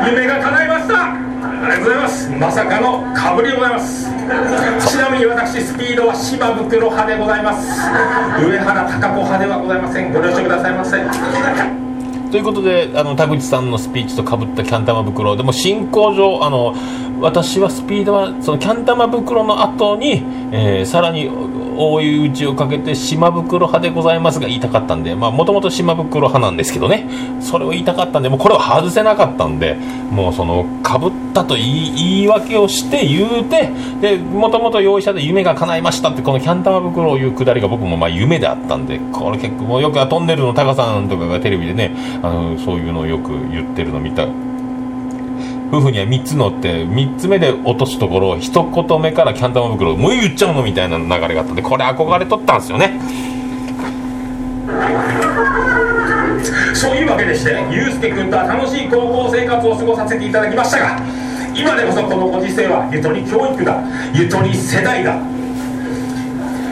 夢が叶いましたありがとうございまさかのかぶりでございます。ちなみに私スピードは芝袋派でございます。上原貴子派ではございません。ご了承くださいませということであの田口さんのスピーチとかぶったキャン玉袋。でも進行上あの私はスピードはそのキャン玉袋の後に、えー、さらに追い打ちをかけて島袋派でございますが言いたかったんでもともと島袋派なんですけどね。それを言いたかったんでもうこれは外せなかったんでもうそのかぶったと言い言い訳をして言うてでもともと用意者で夢が叶いましたってこのキャン玉袋を言うくだりが僕もまあ夢であったんでこれ結構よくトンネルのタカさんとかがテレビでねあのそういうのをよく言ってるの見た夫婦には3つ乗って3つ目で落とすところ一言目からキャン玉袋もう言っちゃうのみたいな流れがあったんでこれ憧れとったんですよね。そういうわけでしてゆうすけ君とは楽しい高校生活を過ごさせていただきましたが今でこそこのご時世はゆとり教育だゆとり世代だ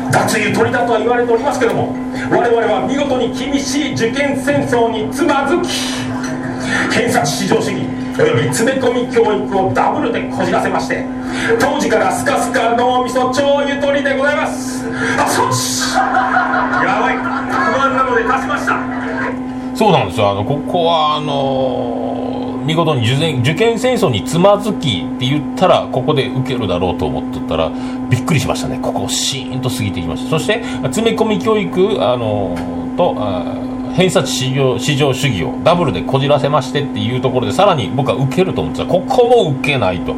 脱ゆとりだとは言われておりますけども我々は見事に厳しい受験戦争につまずき偏差値至上主義詰め込み教育をダブルでこじらせまして当時からスカスカ脳みそ超ゆとりでございます。あそっちやばい。不安なので足しました。そうなんですよ。あのここはあの見事に受験受験戦争につまずきって言ったらここで受けるだろうと思ってたらびっくりしましたね。ここをシーンと過ぎていきました。そして詰め込み教育あのとあ偏差値至上至上主義をダブルでこじらせましてっていうところでさらに僕は受けると思ってたここも受けないと。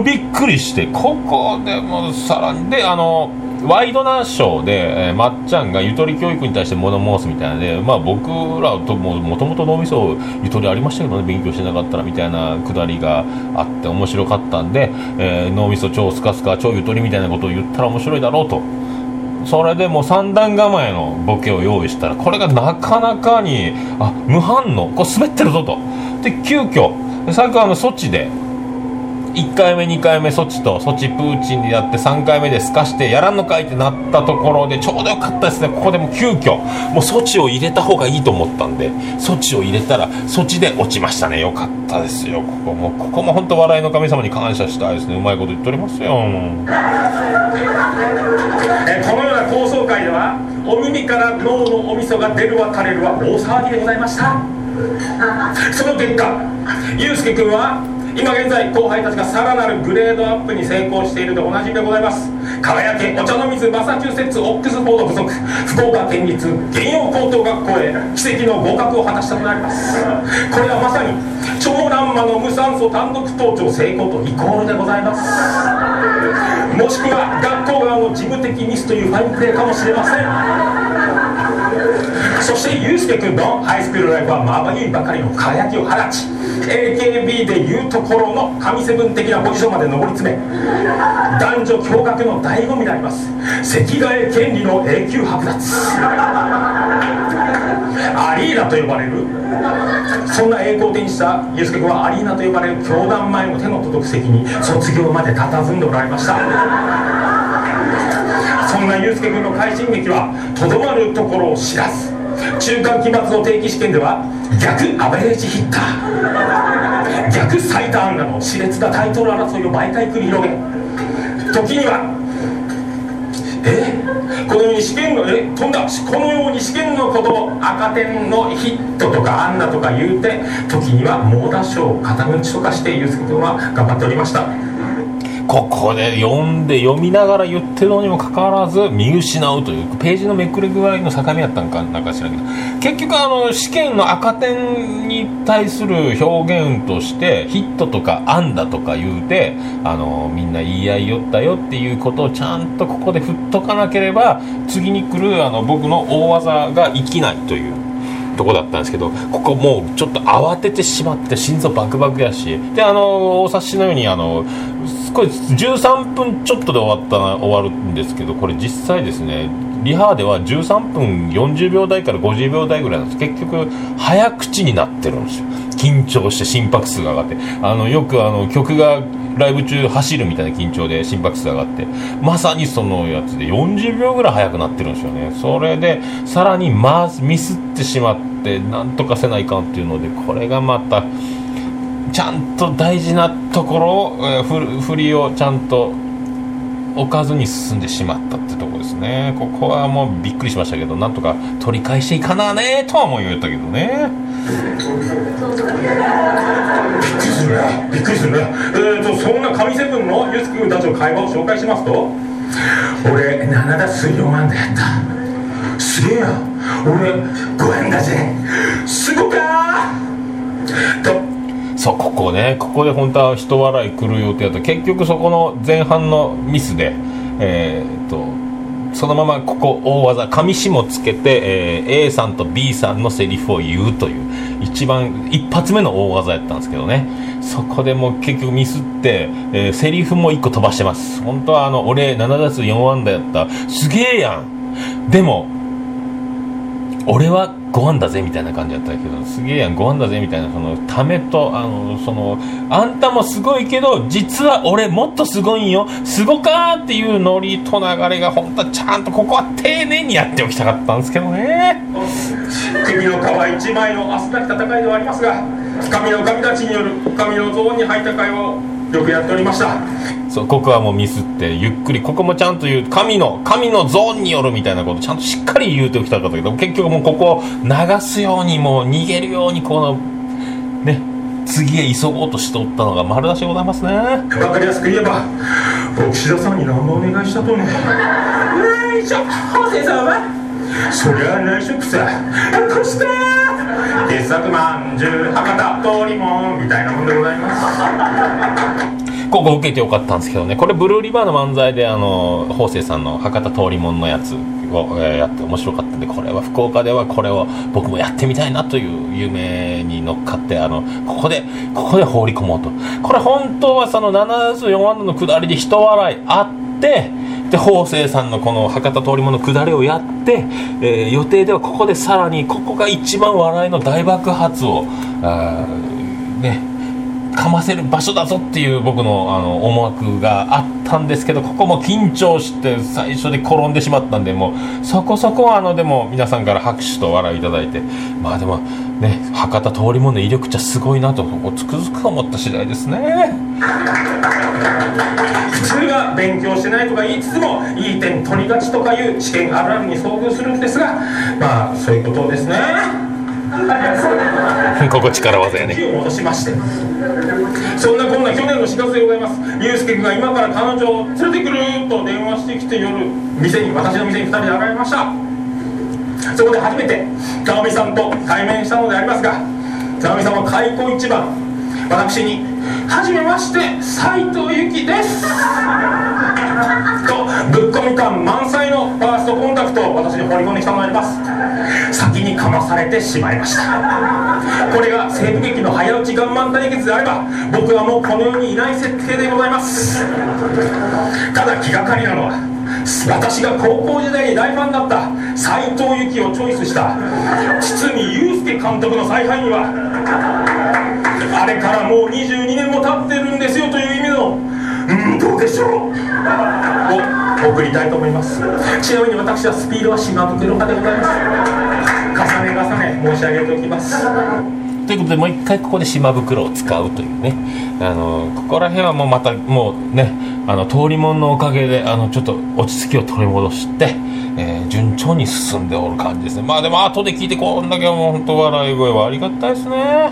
びっくりしてここでもさらにであのワイドナショーで、えーまっちゃんがゆとり教育に対して物申すみたいなので、まあ、僕らとももともと脳みそゆとりありましたけどね勉強してなかったらみたいなくだりがあって面白かったんで、えー脳みそ超スカスカ超ゆとりみたいなことを言ったら面白いだろうと。それでもう三段構えのボケを用意したらこれがなかなかにあ無反応。これ滑ってるぞと。で急遽で最後あの措置で1回目2回目措置と措置プーチンでやって3回目で透かしてやらんのかいってなったところでちょうどよかったですね。ここでもう急遽もう措置を入れた方がいいと思ったんで措置を入れたら措置で落ちましたね。よかったですよ。ここもここも本当笑いの神様に感謝したいですね。うまいこと言っておりますよ。えこのような高層階ではお耳から脳のお味噌が出るわ垂れるは大騒ぎでございました。その結果ゆうすけ君は今現在後輩たちがさらなるグレードアップに成功しているでおなじみでございます。輝けお茶の水マサチューセッツオックスフォード附属福岡県立原陽高等学校へ奇跡の合格を果たしたとなります。これはまさに超ランマの無酸素単独登頂成功とイコールでございます。もしくは学校側の事務的ミスというファインプレーかもしれません。そしてユうスケ君のハイスクールライフはまばゆいばかりの輝きを放ち AKB でいうところの神セブン的なポジションまで上り詰め男女共学の醍醐味であります。席替え権利の永久剥奪。アリーナと呼ばれる。そんな栄光を手にしたユうスケ君はアリーナと呼ばれる教団前の手の届く席に卒業まで佇んでおられました。そんなユうスケ君の快進撃はとどまるところを知らず。中間期末の定期試験では逆アベレージヒッター逆最多安打の熾烈なタイトル争いを毎回繰り広げ時にはえこのように試験のえ飛んだこのように試験のことを赤点のヒットとか安打とか言うて時には猛打賞肩打ちとかしてユうスケ君は頑張っておりました。ここで読んで読みながら言ってるのにもかかわらず見失うというページのめくれ具合の境目やったんかなんか知らんけど結局あの試験の赤点に対する表現としてヒットとか安打とか言うてあのみんな言い合いよったよっていうことをちゃんとここで振っとかなければ次に来るあの僕の大技が生きないという。とこだったんですけどここもうちょっと慌ててしまって心臓バクバクやしであのお察しのようにあのこれ13分ちょっとで終わった終わるんですけどこれ実際ですねリハでは13分40秒台から50秒台ぐらいなんです。結局早口になってるんですよ。緊張して心拍数が上がってあのよくあの曲がライブ中走るみたいな緊張で心拍数が上がってまさにそのやつで40秒ぐらい速くなってるんですよね。それでさらにまミスってしまってなんとかせないかんっていうのでこれがまたちゃんと大事なところを、えー振りをちゃんと置かずに進んでしまったってとこですね。ここはもうびっくりしましたけどなんとか取り返していかなねとは思いよったけどね。びっくりするねびっくりするねえーとそんな神セブンのユースケ君たちの会話を紹介しますと。俺7打数4安打やった。すげえや俺5円だぜすごかー。とそうここね。ここで本当は人笑い来る予定だった。結局そこの前半のミスでえーっとそのままここ大技上下つけて、えー A さんと B さんのセリフを言うという一番一発目の大技やったんですけどね。そこでも結局ミスって、えーセリフも1個飛ばしてます。本当はあの俺7打数4安打やった。すげえやん。でも俺はご飯だぜみたいな感じだったけどすげえやんご飯だぜみたいなそのためとあのそのあんたもすごいけど実は俺もっとすごいんよ。すごかっていうノリと流れが本当はちゃんとここは丁寧にやっておきたかったんですけどね。首の皮一枚の明日なき戦いではありますが神の神たちによる神のゾーンに入った会話をよくやっておりました。そうここはもうミスってゆっくりここもちゃんと言う神の神のゾーンによるみたいなことちゃんとしっかり言うておきたかったけど結局もうここを流すようにもう逃げるようにこのね次へ急ごうとしておったのが丸出しでございますね。わかりやすく言えば僕岸田さんに何度お願いしたとね内職法政さんはそりゃ内職さ。こした傑作まんじゅう博多通りもんみたいなもんでございます。ここ受けてよかったんですけどね。これブルーリバーの漫才であの法政さんの博多通りもんのやつを、えやって面白かったんでこれは福岡ではこれを僕もやってみたいなという夢に乗っかってあのここでここで放り込もうと。これ本当はその74ワンドの下りで人笑いあってで法政さんのこの博多通りもの下りをやって、えー予定ではここでさらにここが一番笑いの大爆発をあねかませる場所だぞっていう僕のあの思惑があったんですけどここも緊張して最初で転んでしまったんでもうそこそこはあのでも皆さんから拍手と笑いいただいてまあでもね博多通りもの威力じゃすごいなとここつくづく思った次第ですね。普通が勉強してないとか言いつつもいい点取りがちとかいう試験あるあるに遭遇するんですがまあそういうことですね。ここ力技やね。を戻しましてそんなこんな去年の4月でございます。ユうスケ君が今から彼女を連れてくると電話してきて夜店に私の店に2人で現れました。そこで初めて直美さんと対面したのでありますが直美さんは開口一番。私に「はじめまして斉藤由貴です」とぶっ込み感満載のファーストコンタクトを私に放り込んできたのであります。先にかまされてしまいました。これが西部劇の早打ちガンマン対決であれば僕はもうこの世にいない設定でございます。ただ気がかりなのは私が高校時代に大ファンだった。斎藤由貴をチョイスした。堤祐介監督の采配には。あれからもう22年も経ってるんですよという意味の。うんどうでしょう。を送りたいと思います。ちなみに私はスピードは島袋派でございます。重ね重ね申し上げておきます。ということでもう一回ここで島袋を使うというね。あのここら辺はもうまたもうねあの通りもんのおかげであのちょっと落ち着きを取り戻して、えー順調に進んでおる感じですね。まあでも後で聞いてこんだけもう本当笑い声はありがたいですね。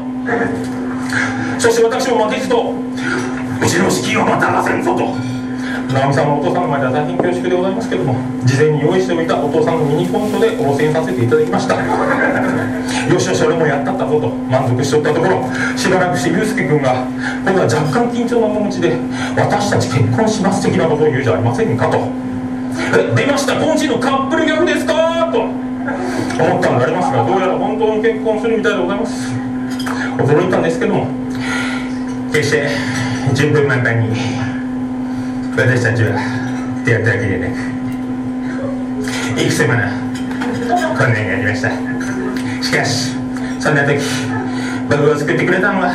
そして私も負けじとうちの資金をまたがせんぞと。直美さんのお父さんの前では大変恐縮でございますけども事前に用意しておいたお父さんのミニコントで応戦させていただきました。よしよし俺もやったったぞと満足しておったところしばらくして祐介君が今度は若干緊張の面持ちで私たち結婚します的なことを言うじゃありませんかと。え出ました今週のカップルギャグですか？と。思ったんでありますがどうやら本当に結婚するみたいでございます。驚いたんですけども決して順風満帆に私たちは出会ったわけでね。いくつもの困難がありました。しかしそんな時僕を救ってくれたのは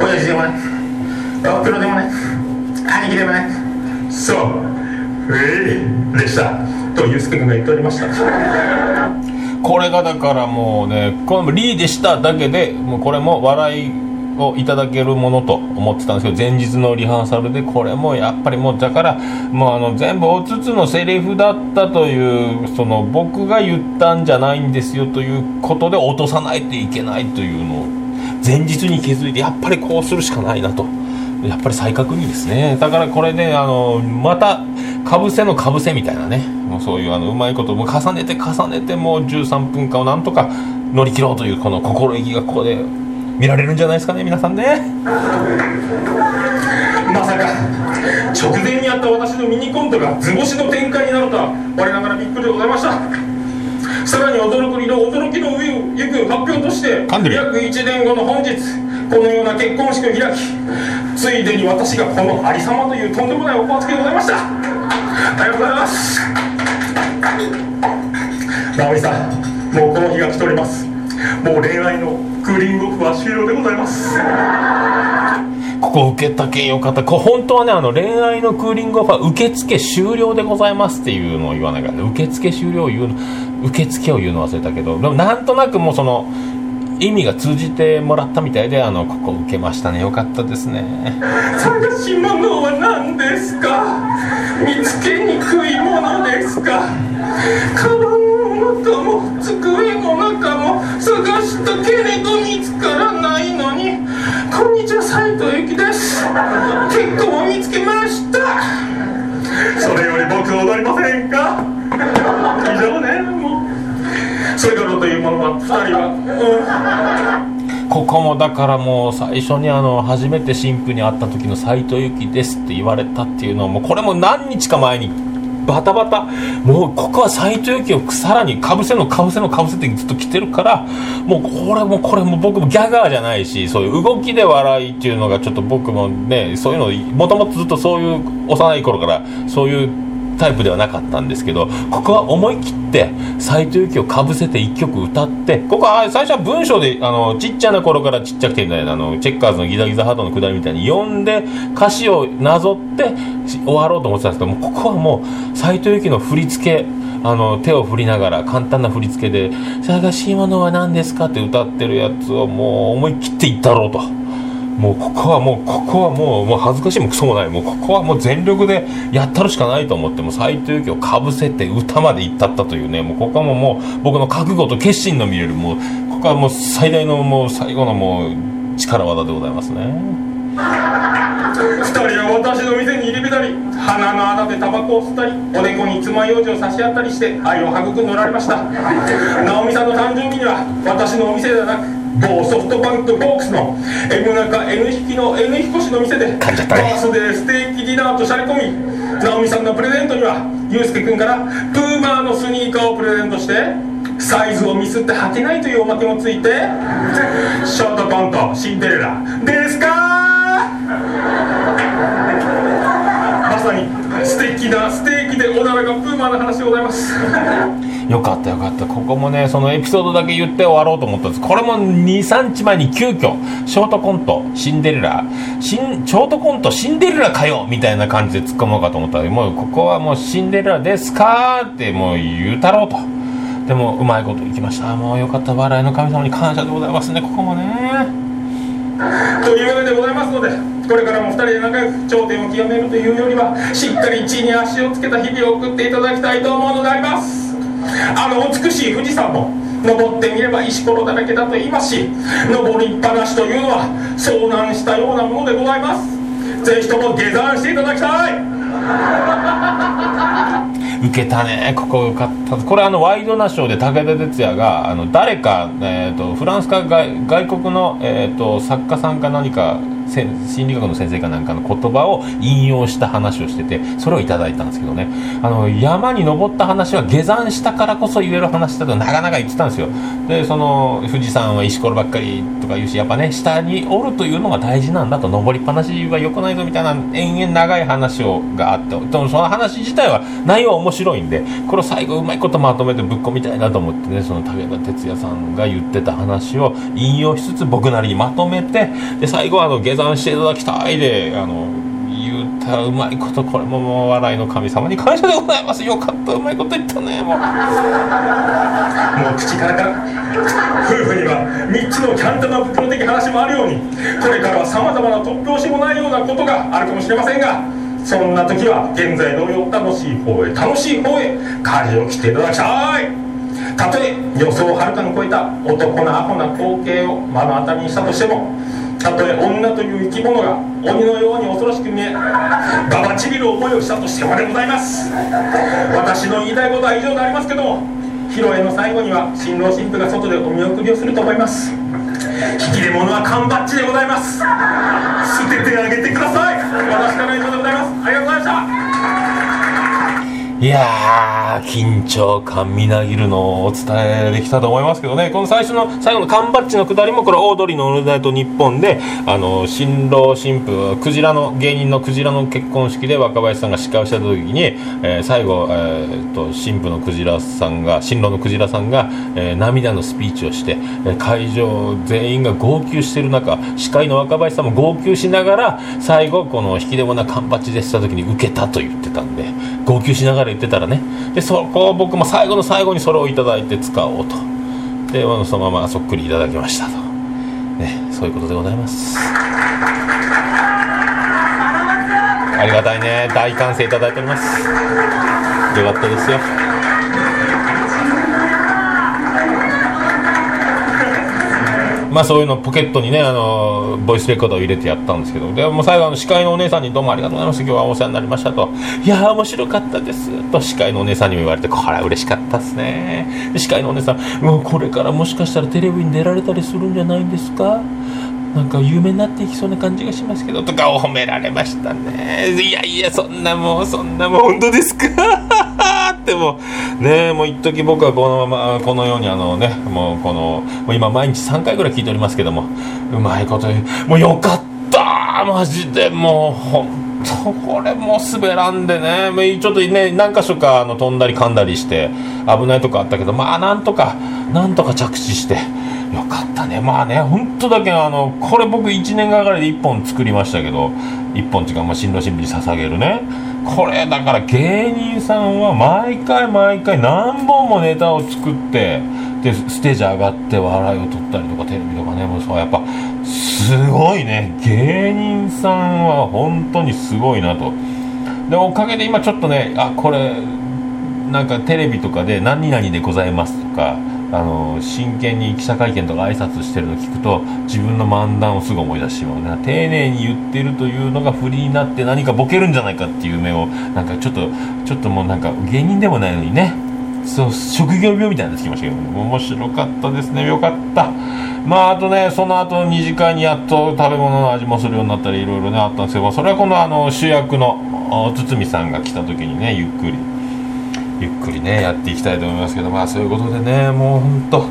親父でもなくおふくろでもなく兄貴でもなくそうえいでした。とユースケ君が言っておりました。これがだからもうねこのリーでしただけでもうこれも笑いをいただけるものと思ってたんですけど前日のリハーサルでこれもやっぱりもうだからもうあの全部おつつのセリフだったというその僕が言ったんじゃないんですよということで落とさないといけないというのを前日に気づいてやっぱりこうするしかないなと。やっぱり再確認ですね。だからこれねあのまたかぶせのかぶせみたいなね。もうそういうあのうまいことも重ねて重ねてもう13分間をなんとか乗り切ろうというこの心意気がここで見られるんじゃないですかね皆さんね。まさか直前にやった私のミニコントが図星の展開になるとは我ながらびっくりでございました。さらに驚くにの驚きの上を行く発表として約1年後の本日このような結婚式を開きついでに私がこのありさまというとんでもないおこつけでございました。ありがとうございます直美さんもうこの日が来ておりますもう恋愛のクーリングオフは終了でございます。ここ受けたけんよかった。こ本当はねあの恋愛のクーリングオファー受付終了でございますっていうのを言わないから、ね、受付終了を言うの受付を言うの忘れたけどでもなんとなくもうその意味が通じてもらったみたいであのここ受けましたね。よかったですね。探し物は何ですか？見つけにくいものですか？カバンの中も机の中も探したけれど見つからないのにこんにちは斉藤由貴です。結構見つけました。それより僕踊りませんか？以上ねもう。それからというものは2人は、うん、ここもだからもう最初にあの初めて新婦に会った時の斎藤由貴ですって言われたっていうのはもうこれも何日か前にバタバタ。もうここは斎藤由貴をさらにかぶせのかぶせのかぶせってずっと来てるからもうこれもこれも僕もギャガーじゃないしそういう動きで笑いっていうのがちょっと僕もねそういうのもともとずっとそういう幼い頃からそういうタイプではなかったんですけどここは思い切って斎藤由貴をかぶせて1曲歌ってここは最初は文章であのちっちゃな頃からちっちゃくてみたいなあのチェッカーズのギザギザハートのくだりみたいに読んで歌詞をなぞって終わろうと思ってたんですけどもここはもう斎藤由貴の振り付けあの手を振りながら簡単な振り付けで「探し物は何ですか?」って歌ってるやつをもう思い切っていったろうと。もうここはもうここはもうもう恥ずかしいもクソもないもうここはもう全力でやったるしかないと思っても斎藤由貴をかぶせて歌まで行ったったというねもうここはもうもう僕の覚悟と決心の見れるもうここはもう最大のもう最後のもう力技でございますね。二人は私の店に入り浸り鼻の穴でタバコを吸ったりおでこに爪楊枝を差し合ったりして愛を育んでおられました。直美さんの誕生日には私のお店ではなく某ソフトバンクボックスの M 中 N 引きの N 引越しの店でバースデーステーキディナーとしゃれ込み直美さんのプレゼントにはユうスケ君からプーマーのスニーカーをプレゼントしてサイズをミスって履けないというおまけもついてショートコントシンデレラ。ですかまさに素敵な素敵でおならがプーマーの話でございますよかったよかった。ここもねそのエピソードだけ言って終わろうと思ったんです。これも23日前に急遽ショートコントシンデレラシンショートコントシンデレラかよみたいな感じで突っ込もうかと思ったらもうここはもうシンデレラですかってもう言うたろうと。でもうまいこといきました。もうよかった。笑いの神様に感謝でございますねここもね。というわけでございますのでこれからも2人で仲良く頂点を極めるというよりはしっかり地に足をつけた日々を送っていただきたいと思うのであります。あの美しい富士山も登ってみれば石ころだらけだと言いますし登りっぱなしというのは遭難したようなものでございます。ぜひとも下山していただきたい。受けたね。ここ受かった。これあのワイドナショーで武田鉄矢があの誰か、えーと、フランスか外外国の、えーと作家さんか何か心理学の先生かなんかの言葉を引用した話をしててそれをいただいたんですけどね。あの山に登った話は下山したからこそ言える話だとなかなか言ってたんですよ。でその富士山は石ころばっかりとか言うしやっぱね下におるというのが大事なんだと。登りっぱなしは良くないぞみたいな延々長い話をがあってでもその話自体は内容は面白いんでこれを最後うまいことまとめてぶっ込みたいなと思ってねその武田鉄矢さんが言ってた話を引用しつつ僕なりにまとめてで最後はあの下山していただきたいであのたうまいことこれももう笑いの神様に感謝でございます。よかったうまいこと言ったねもう。もう口からか？ら夫婦には3つのキャン玉袋的話もあるようにこれからはさまざまな突拍子もないようなことがあるかもしれませんがそんな時は現在同様楽しい方へ楽しい方へ舵を切っていただきたい。たとえ予想をはるかに超えた男のアホな光景を目の当たりにしたとしてもたとえ女という生き物が鬼のように恐ろしく見えババちびる思いをしたとしてもでございます。私の言いたいことは以上でありますけども披露宴の最後には新郎新婦が外でお見送りをすると思います。引き出物は缶バッジでございます。捨ててあげてください。私から以上でございます。ありがとうございました。いや緊張感みなぎるのをお伝えできたと思いますけどね、この最初の、最後の缶バッジのくだりも、これ、オードリーのオールナイトニッポンで、あの、新郎新婦、クジラの、芸人のクジラの結婚式で若林さんが司会をした時に、えー最後、えーっと、新婦のクジラさんが、新郎のクジラさんが、えー涙のスピーチをして、会場全員が号泣している中、司会の若林さんも号泣しながら、最後、この引き出物な缶バッジでした時に受けたと言ってたんで、号泣しながら言ってたらね、で、そこを僕も最後の最後にそれをいただいて使おうと。で、そのままそっくりいただきましたと。ね、そういうことでございます。ありがたいね、大歓声いただいております。よかったですよ。まあそういうのポケットにねあのボイスレコーダーを入れてやったんですけど。でも最後の司会のお姉さんにどうもありがとうございます今日はお世話になりましたと。いやー面白かったです。と司会のお姉さんにも言われてこれは嬉しかったですね。司会のお姉さんもうこれからもしかしたらテレビに出られたりするんじゃないんですか？なんか有名になっていきそうな感じがしますけど。とかを褒められましたね。いやいやそんなもうそんなもう本当ですか？ってもねもう一時僕はこのままこのようにあのねもうこのもう今毎日3回ぐらい聞いておりますけどもうまいこと言う。もうよかったマジで。もう本当これも滑らんでね。もうちょっとね何箇所かあの飛んだり噛んだりして危ないとこあったけどまあなんとかなんとか着地してよかったね。まあね本当だけあのこれ僕1年がかりで1本作りましたけど1本っていうか、まあ、新郎新婦に捧げるね。これだから芸人さんは毎回毎回何本もネタを作ってでステージ上がって笑いを取ったりとかテレビとかねもうそうやっぱすごいね。芸人さんは本当にすごいなと。でおかげで今ちょっとねあこれなんかテレビとかで「何々でございます」とかあの真剣に記者会見とか挨拶してるの聞くと自分の漫談をすぐ思い出してしまうね。丁寧に言ってるというのが振りになって何かボケるんじゃないかっていう夢をなんかちょっと ちょっともうなんか芸人でもないのにね。そう職業病みたいなってきましたけど面白かったですね。よかった。まああとねその後二次会にやっと食べ物の味もするようになったりいろいろねあったんですけどそれはこのあの主役の堤さんが来た時にねゆっくりゆっくりねやっていきたいと思いますけどまあそういうことでねもうほんと。よ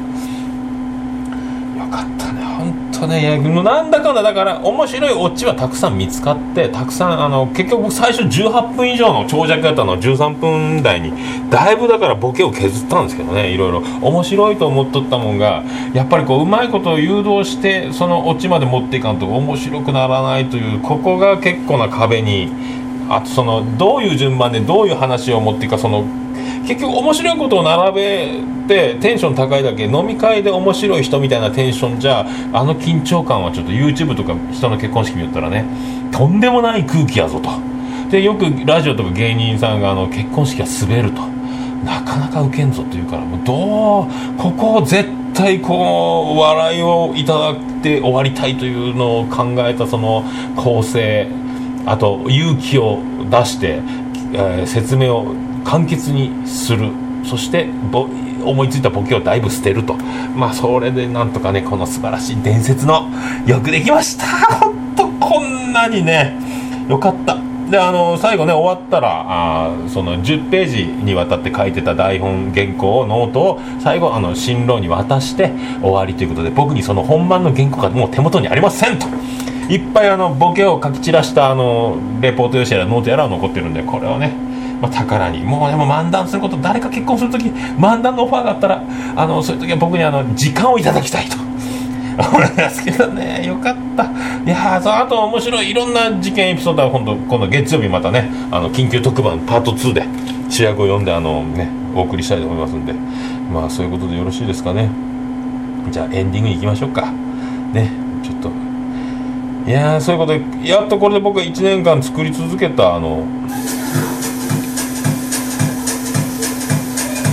かったねほんとね。いやもうなんだかんだだから面白いオチはたくさん見つかってたくさんあの結局僕最初18分以上の長尺だったの13分台にだいぶだからボケを削ったんですけどねいろいろ。面白いと思っとったもんがやっぱりこううまいことを誘導してそのオチまで持っていかんと面白くならないというここが結構な壁にあとそのどういう順番でどういう話を持っていくかその結局面白いことを並べてテンション高いだけ飲み会で面白い人みたいなテンションじゃあの緊張感はちょっと YouTube とか人の結婚式見よったらねとんでもない空気やぞと。でよくラジオとか芸人さんがあの結婚式は滑ると。なかなかウケんぞというからもうどうここを絶対こう笑いをいただいて終わりたいというのを考えたその構成あと勇気を出して、えー説明を簡潔にする。そしてぼ思いついたボケをだいぶ捨てると。まあそれでなんとかねこの素晴らしい伝説のよくできました。本当こんなにねよかった。であの最後ね終わったらあその10ページにわたって書いてた台本原稿をノートを最後あの新郎に渡して終わりということで僕にその本番の原稿がもう手元にありませんと。いっぱいあのボケを書き散らしたあのレポート用紙やらノートやら残ってるんでこれをね、まあ、宝に。もうでも漫談すること誰か結婚する時漫談のオファーがあったらあのそういう時は僕にあの時間をいただきたいと。思いますけどね。よかった。いやそうあと面白い。いろんな事件エピソードは今度今度月曜日またねあの緊急特番パート2で主役を呼んであのねお送りしたいと思いますんで。まあそういうことでよろしいですかね。じゃあエンディングに行きましょうか。ねちょっと。いやーそういうことでやっとこれで僕が1年間作り続けたあの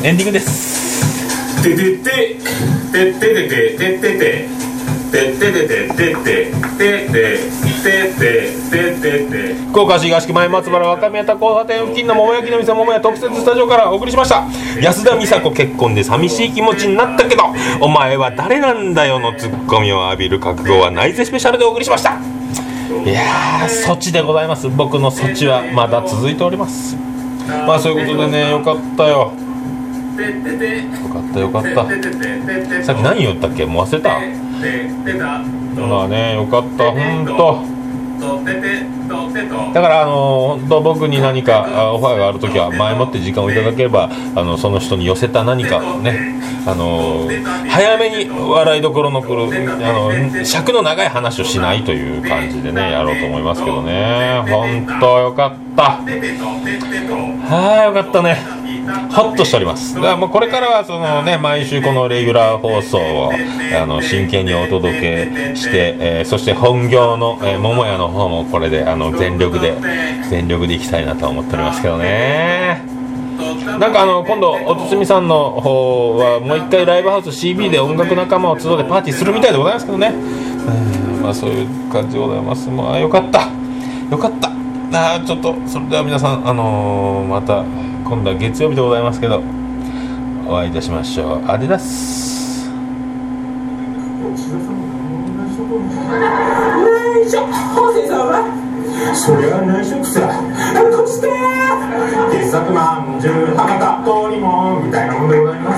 エンディングです。ててててててててててててててててて福岡市東区前松原若宮田交差点付近の桃焼きの店桃屋特設スタジオからお送りしました安田美沙子結婚で寂しい気持ちになったけどお前は誰なんだよのツッコミを浴びる覚悟はないぜスペシャルでお送りしましたいやー措置でございます僕の措置はまだ続いておりますまあそういうことでねよかったよよかったよかった。さっき何言ったっけ？もう忘れた？まあねよかった本当だからあの本当僕に何かあオファーがある時は前もって時間をいただければあのその人に寄せた何かをね。あの早めに笑いどころの来るあの尺の長い話をしないという感じでねやろうと思いますけどね。本当よかった。はいよかったねホッとしております。だからもうこれからはそのね毎週このレギュラー放送をあの真剣にお届けして、えーそして本業の、えー桃屋の方もこれであの全力で全力でいきたいなと思っておりますけどね。なんかあの今度おつつみさんの方はもう一回ライブハウス CB で音楽仲間を集ってパーティーするみたいでございますけどね。うんまあそういう感じでございます。もうあよかった。よかった。あーちょっとそれでは皆さんあのーまた今度は月曜日でございますけどお会いいたしましょう。アディダス。内緒ホセさんはそれは内緒さこして傑作まんじゅう博多通りもんみたいなもんでございま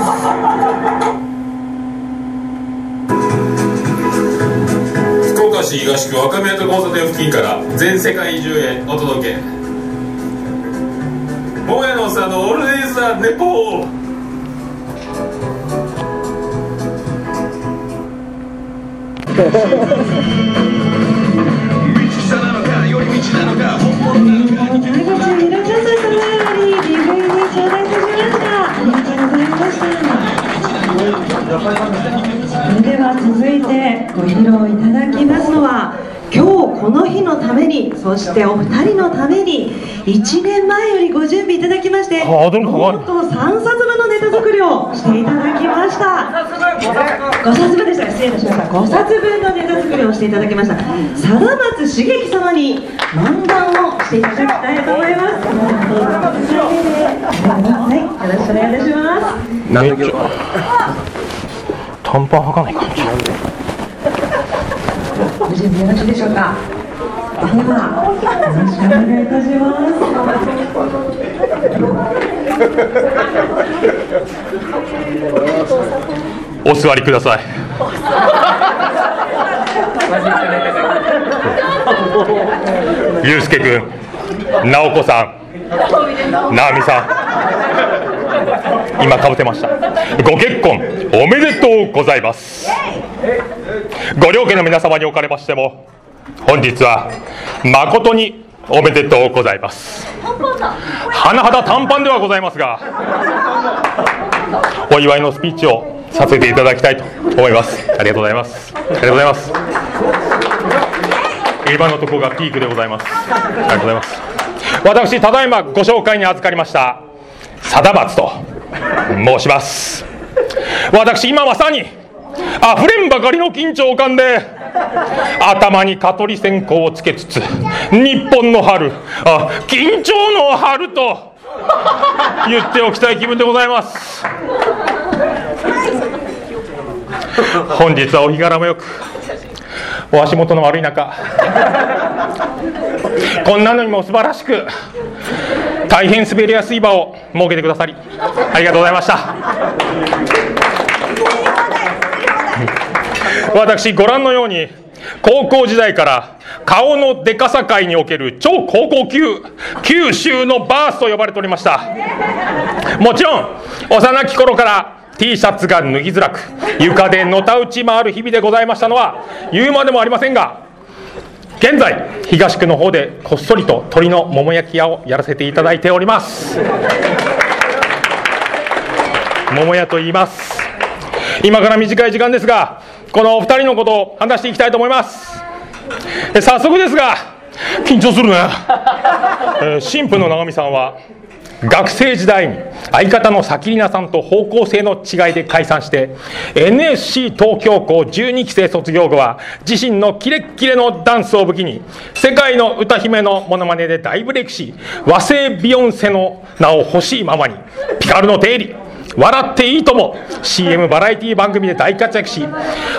す福岡市東区若宮と交差点付近から全世界中へお届け。桃屋のさんのオールデイズ・ザ・ネポー大口皆さん様より DVD 頂戴いたしましたありがとうございましたそれでは続いてご披露いただきますのは今日この日のためにそしてお二人のために1年前よりご準備いただきましてハードル高いノート3冊分のネタ作りをしていただきました。5冊分でした。失礼いたしました。5冊分のネタ作りをしていただきました。貞松茂樹様に漫談をしていただきたいと思います。はいよろしくお願いいたします。短パン履かないかご準備よろしいでしょうか？ではよろしくお願いいたします。お座りください。ゆうすけくん直子さん直美さん今かぶってました。ご結婚おめでとうございます。ご両家の皆様におかれましても本日は誠におめでとうございます。甚だ短パンではございますがお祝いのスピーチをさせていただきたいと思います。ありがとうございます。ありがとうございます。今のところがピークでございます。ありがとうございます。私ただいまご紹介に預かりました貞松と申します。私今まさに溢れんばかりの緊張感で頭に蚊取り線香をつけつつ日本の春あ緊張の春と言っておきたい気分でございます。本日はお日柄もよくお足元の悪い中こんなのにも素晴らしく大変滑りやすい場を設けてくださりありがとうございました。私ご覧のように高校時代から顔のでかさ界における超高校級九州のバースと呼ばれておりました。もちろん幼き頃から T シャツが脱ぎづらく床でのたうち回る日々でございましたのは言うまでもありませんが現在東区の方でこっそりと鶏の桃焼き屋をやらせていただいております。桃屋と言います。今から短い時間ですがこのお二人のことを話していきたいと思います。え早速ですが緊張するね、えー新婦の直美さんは学生時代に相方のさきりなさんと方向性の違いで解散して NSC 東京校12期生卒業後は自身のキレッキレのダンスを武器に世界の歌姫のモノマネで大ブレイクし和製ビヨンセの名を欲しいままにピカルの定理笑っていいとも。CM バラエティ番組で大活躍し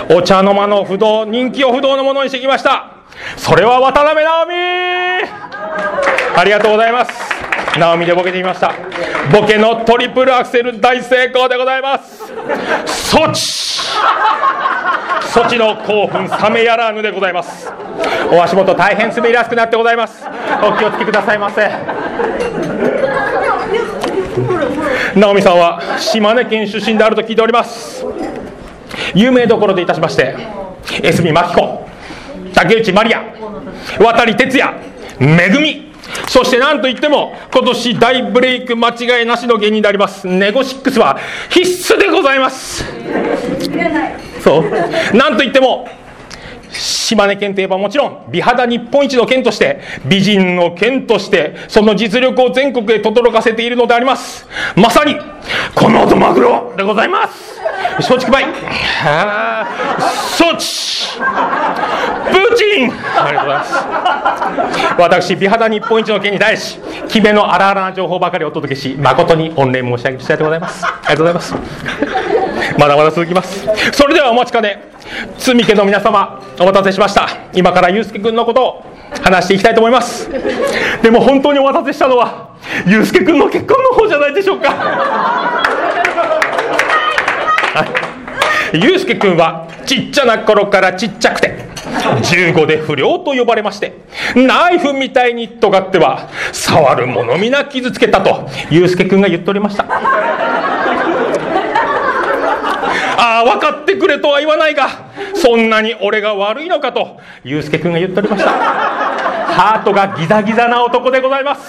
お茶の間の不動人気を不動のものにしてきました。それは渡辺直美。ありがとうございます。直美でボケてみました。ボケのトリプルアクセル大成功でございます。措置措置の興奮冷めやらぬでございます。お足元大変滑りやすくなってございます。お気をつけくださいませ。直美さんは島根県出身であると聞いております。有名どころでいたしまして江角真紀子竹内まりや渡哲也めぐみそして何といっても今年大ブレイク間違いなしの芸人でありますネゴシックスは必須でございます。そう。なんといっても島根県といえばもちろん美肌日本一の県として美人の県としてその実力を全国へ轟かせているのであります。まさにこの音マグロでございます。松竹梅。そっち。プーチン。ありがとうございます。私美肌日本一の県に対し決めの荒々な情報ばかりお届けし誠に御礼申し上げたいでございます。ありがとうございます。まだまだ続きます。それではお待ちかね。罪家の皆様お待たせしました。今から祐介君のことを話していきたいと思います。でも本当にお待たせしたのは祐介君の結婚の方じゃないでしょうか。はい。祐介君はちっちゃな頃からちっちゃくて15で不良と呼ばれましてナイフみたいに尖っては触る者皆傷つけたと祐介君が言っておりました。ああ分かってくれとは言わないがそんなに俺が悪いのかと祐介君が言っておりました。ハートがギザギザな男でございます。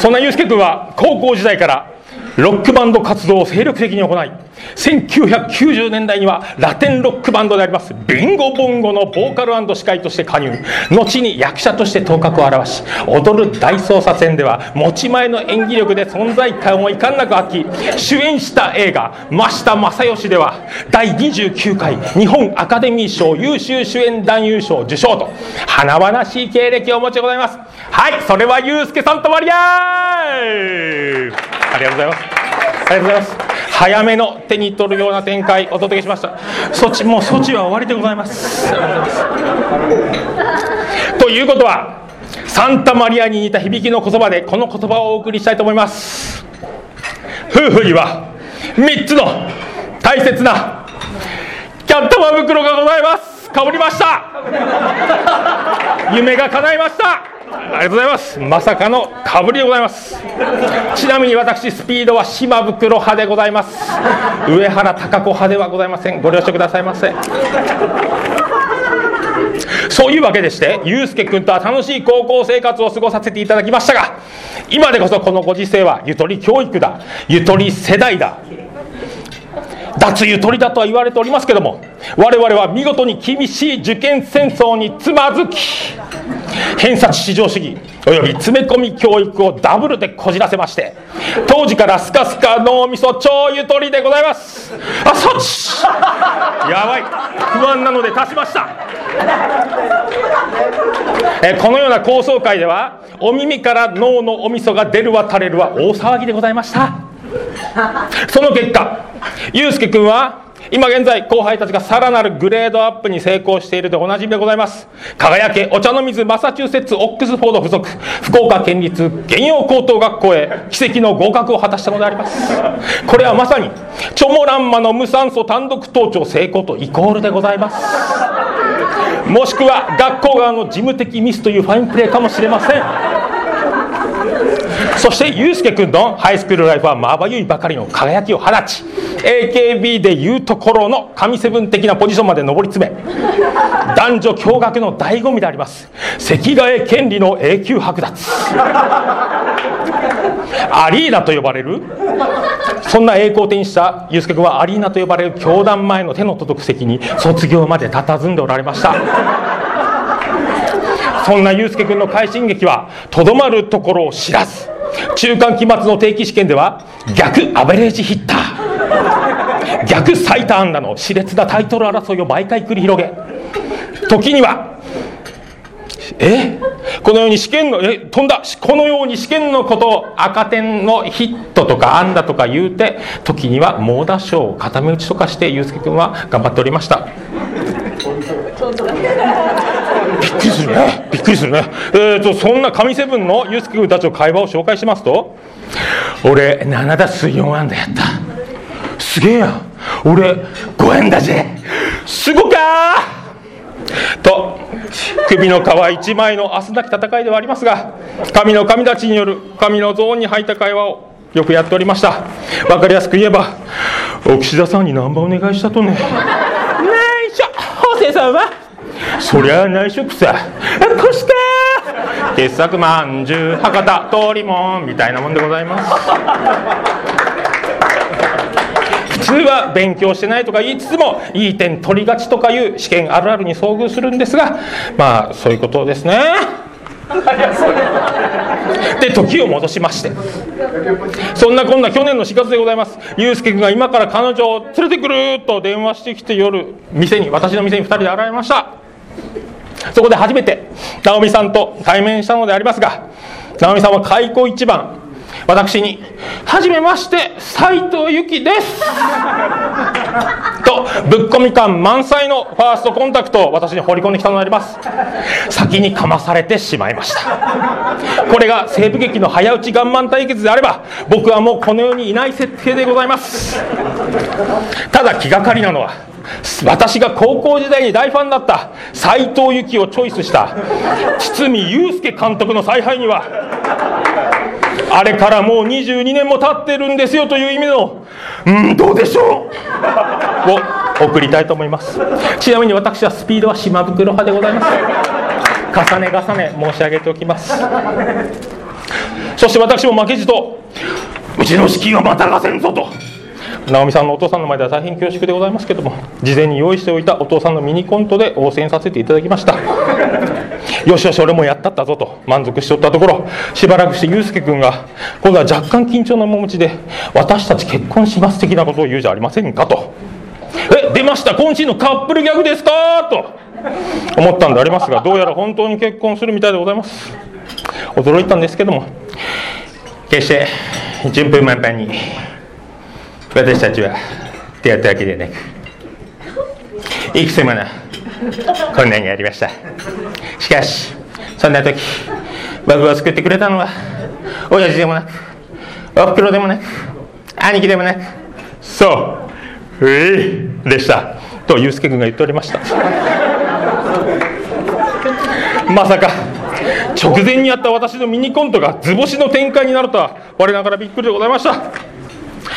そんな祐介君は高校時代からロックバンド活動を精力的に行い1990年代にはラテンロックバンドでありますビンゴボンゴのボーカル司会として加入。後に役者として頭角を現し踊る大捜査線では持ち前の演技力で存在感をいかんなく発揮。主演した映画「真下正義」では第29回日本アカデミー賞優秀主演男優賞受賞と華々しい経歴をお持ちでございます。はいそれはユースケさんとマリアーありがとうございます。ありがとうございます。早めの手に取るような展開お届けしました。措置もう措置は終わりでございます。ということはサンタマリアに似た響きの言葉でこの言葉をお送りしたいと思います。夫婦には3つの大切なキャットマ袋がございます。かぶりました。夢が叶いました。ありがとうございます。まさかのかぶりでございます。ちなみに私スピードは島袋派でございます。上原貴子派ではございません。ご了承くださいませ。そういうわけでして祐介君とは楽しい高校生活を過ごさせていただきましたが今でこそこのご時世はゆとり教育だ。ゆとり世代だ。脱ゆとりだとは言われておりますけども我々は見事に厳しい受験戦争につまずき偏差値至上主義および詰め込み教育をダブルでこじらせまして当時からスカスカ脳みそ超ゆとりでございます。あそっち。やばい。不安なので足しました。えこのような高層階ではお耳から脳のおみそが出るわ垂れるは大騒ぎでございました。その結果祐介君は今現在後輩たちがさらなるグレードアップに成功しているでおなじみでございます。輝けお茶の水マサチューセッツオックスフォード附属。福岡県立原陽高等学校へ奇跡の合格を果たしたのであります。これはまさにチョモランマの無酸素単独盗聴成功とイコールでございます。もしくは学校側の事務的ミスというファインプレーかもしれません。そしてユうスケ君のハイスクールライフはまばゆいばかりの輝きを放ち AKB でいうところの神セブン的なポジションまで上り詰め男女共学の醍醐味であります。席替え権利の永久剥奪。アリーナと呼ばれるそんな栄光を手にしたユうスケ君はアリーナと呼ばれる教団前の手の届く席に卒業まで佇んでおられました。そんな祐介君の快進撃はとどまるところを知らず。中間期末の定期試験では逆アベレージヒッター。逆最多安打の熾烈なタイトル争いを毎回繰り広げ。時にはえ？このように試験のえ？飛んだ。このように試験のことを赤点のヒットとか安打とか言うて時には猛打賞を固め打ちとかして祐介君は頑張っておりましたぴっくりするねびっくりするねえーとそんな神セブンのユースケ君たちの会話を紹介しますと俺7打数4安打やった。すげえや俺5円だぜ。すごかと首の皮一枚の明日なき戦いではありますが神の神たちによる神のゾーンに入った会話をよくやっておりました。わかりやすく言えば奥田さんにナンバーお願いしたとね。内緒法政さんは？そりゃ内職さ。こして！傑作まんじゅう博多通りもんみたいなもんでございます。普通は勉強してないとか言いつつもいい点取りがちとかいう試験あるあるに遭遇するんですがまあそういうことですね。で時を戻しまして。そんなこんな去年の4月でございます。ユうスケ君が今から彼女を連れてくると電話してきて夜店に私の店に2人で現れました。そこで初めて直美さんと対面したのでありますが直美さんは開口一番私に「はじめまして斉藤由貴です」とぶっ込み感満載のファーストコンタクトを私に放り込んできたのであります。先にかまされてしまいました。これが西部劇の早打ちガンマン対決であれば僕はもうこの世にいない設定でございます。ただ気がかりなのは私が高校時代に大ファンだった。斎藤由貴をチョイスした。堤祐介監督の采配には。あれからもう22年も経ってるんですよという意味の。うんどうでしょう。を送りたいと思います。ちなみに私はスピードは島袋派でございます。重ね重ね申し上げておきます。そして私も負けじとうちの資金はまたがせんぞと。直美さんのお父さんの前では大変恐縮でございますけども事前に用意しておいたお父さんのミニコントで応戦させていただきました。よしよし俺もやったったぞと満足しておったところしばらくして祐介君が今度は若干緊張の面持ちで私たち結婚します的なことを言うじゃありませんかと。え出ました今週のカップルギャグですかと思ったんでありますがどうやら本当に結婚するみたいでございます。驚いたんですけども決して順風満帆に私たちは出会ったわけでなくいくつもの困難がありました。しかしそんな時僕を救ってくれたのは親父でもなくおふくろでもなく兄貴でもなくそうういでした。と祐介君が言っておりました。まさか直前にあった私のミニコントが図星の展開になるとは我ながらびっくりでございました。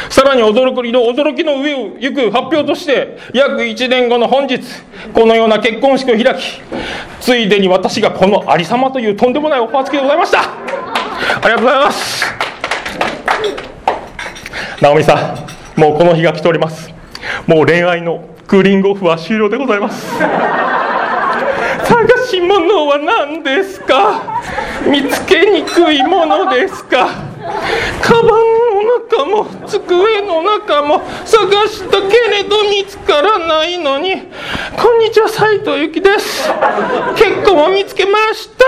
さらに驚きの驚きの上を行く発表として約1年後の本日このような結婚式を開きついでに私がこのありさまというとんでもないオファー付きでございました。ありがとうございます。直美さんもうこの日が来ております。もう恋愛のクーリングオフは終了でございます。探し物は何ですか？見つけにくいものですか？カバン中も机の中も探したけれど見つからないのにこんにちは斉藤由貴です。結婚を見つけました。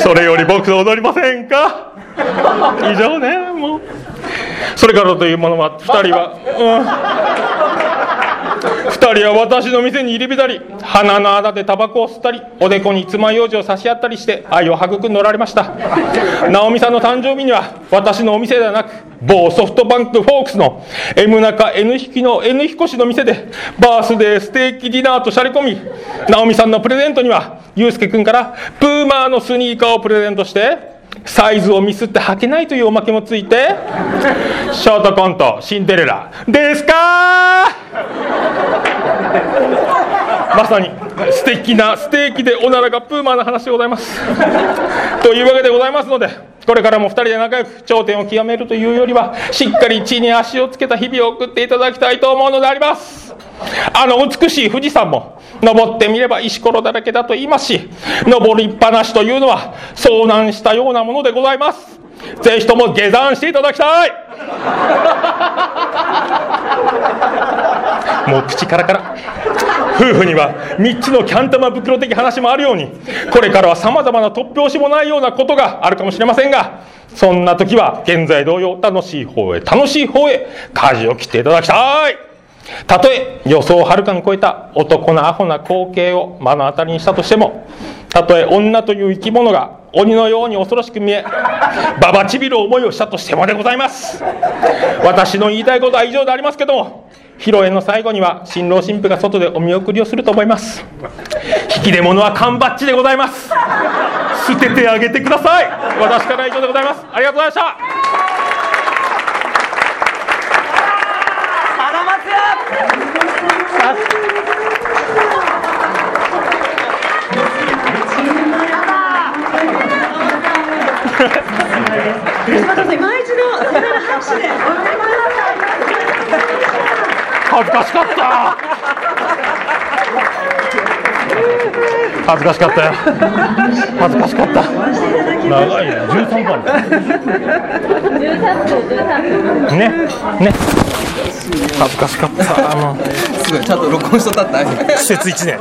それより僕と踊りませんか？以上ねもう。それからというものは2人は、うん。2人は私の店に入り浸り鼻の穴でタバコを吸ったりおでこに爪楊枝を差し合ったりして愛を育んでおられました。直美さんの誕生日には私のお店ではなく某ソフトバンクフォークスの M 中 N 引きの N 彦氏の店でバースデーステーキディナーとしゃれ込み直美さんのプレゼントには祐介君からプーマーのスニーカーをプレゼントしてサイズをミスって履けないというおまけもついてショートコントシンデレラですかまさに素敵な素敵でおならがプーマーな話でございます。というわけでございますのでこれからも2人で仲良く頂点を極めるというよりはしっかり地に足をつけた日々を送っていただきたいと思うのであります。あの美しい富士山も登ってみれば石ころだらけだと言いますし登りっぱなしというのは遭難したようなものでございます。ぜひとも下山していただきたい。もう口からから。夫婦には3つのキャン玉袋的話もあるように。これからはさまざまな突拍子もないようなことがあるかもしれませんが。そんな時は現在同様楽しい方へ楽しい方へ舵を切っていただきたい。たとえ予想をはるかに超えた男のアホな光景を目の当たりにしたとしてもたとえ女という生き物が鬼のように恐ろしく見えババちびる思いをしたとしてもでございます。私の言いたいことは以上でありますけども披露宴の最後には新郎新婦が外でお見送りをすると思います。引き出物は缶バッジでございます。捨ててあげてください。私から以上でございます。ありがとうございました。吉本さん今一度盛大な拍手でお祝いください恥ずかしかった恥ずかしかったよ恥ずかしかったしていただきまし長いね13番ねね恥ずかしかったあのすごいちゃんと録音しとったって施設1年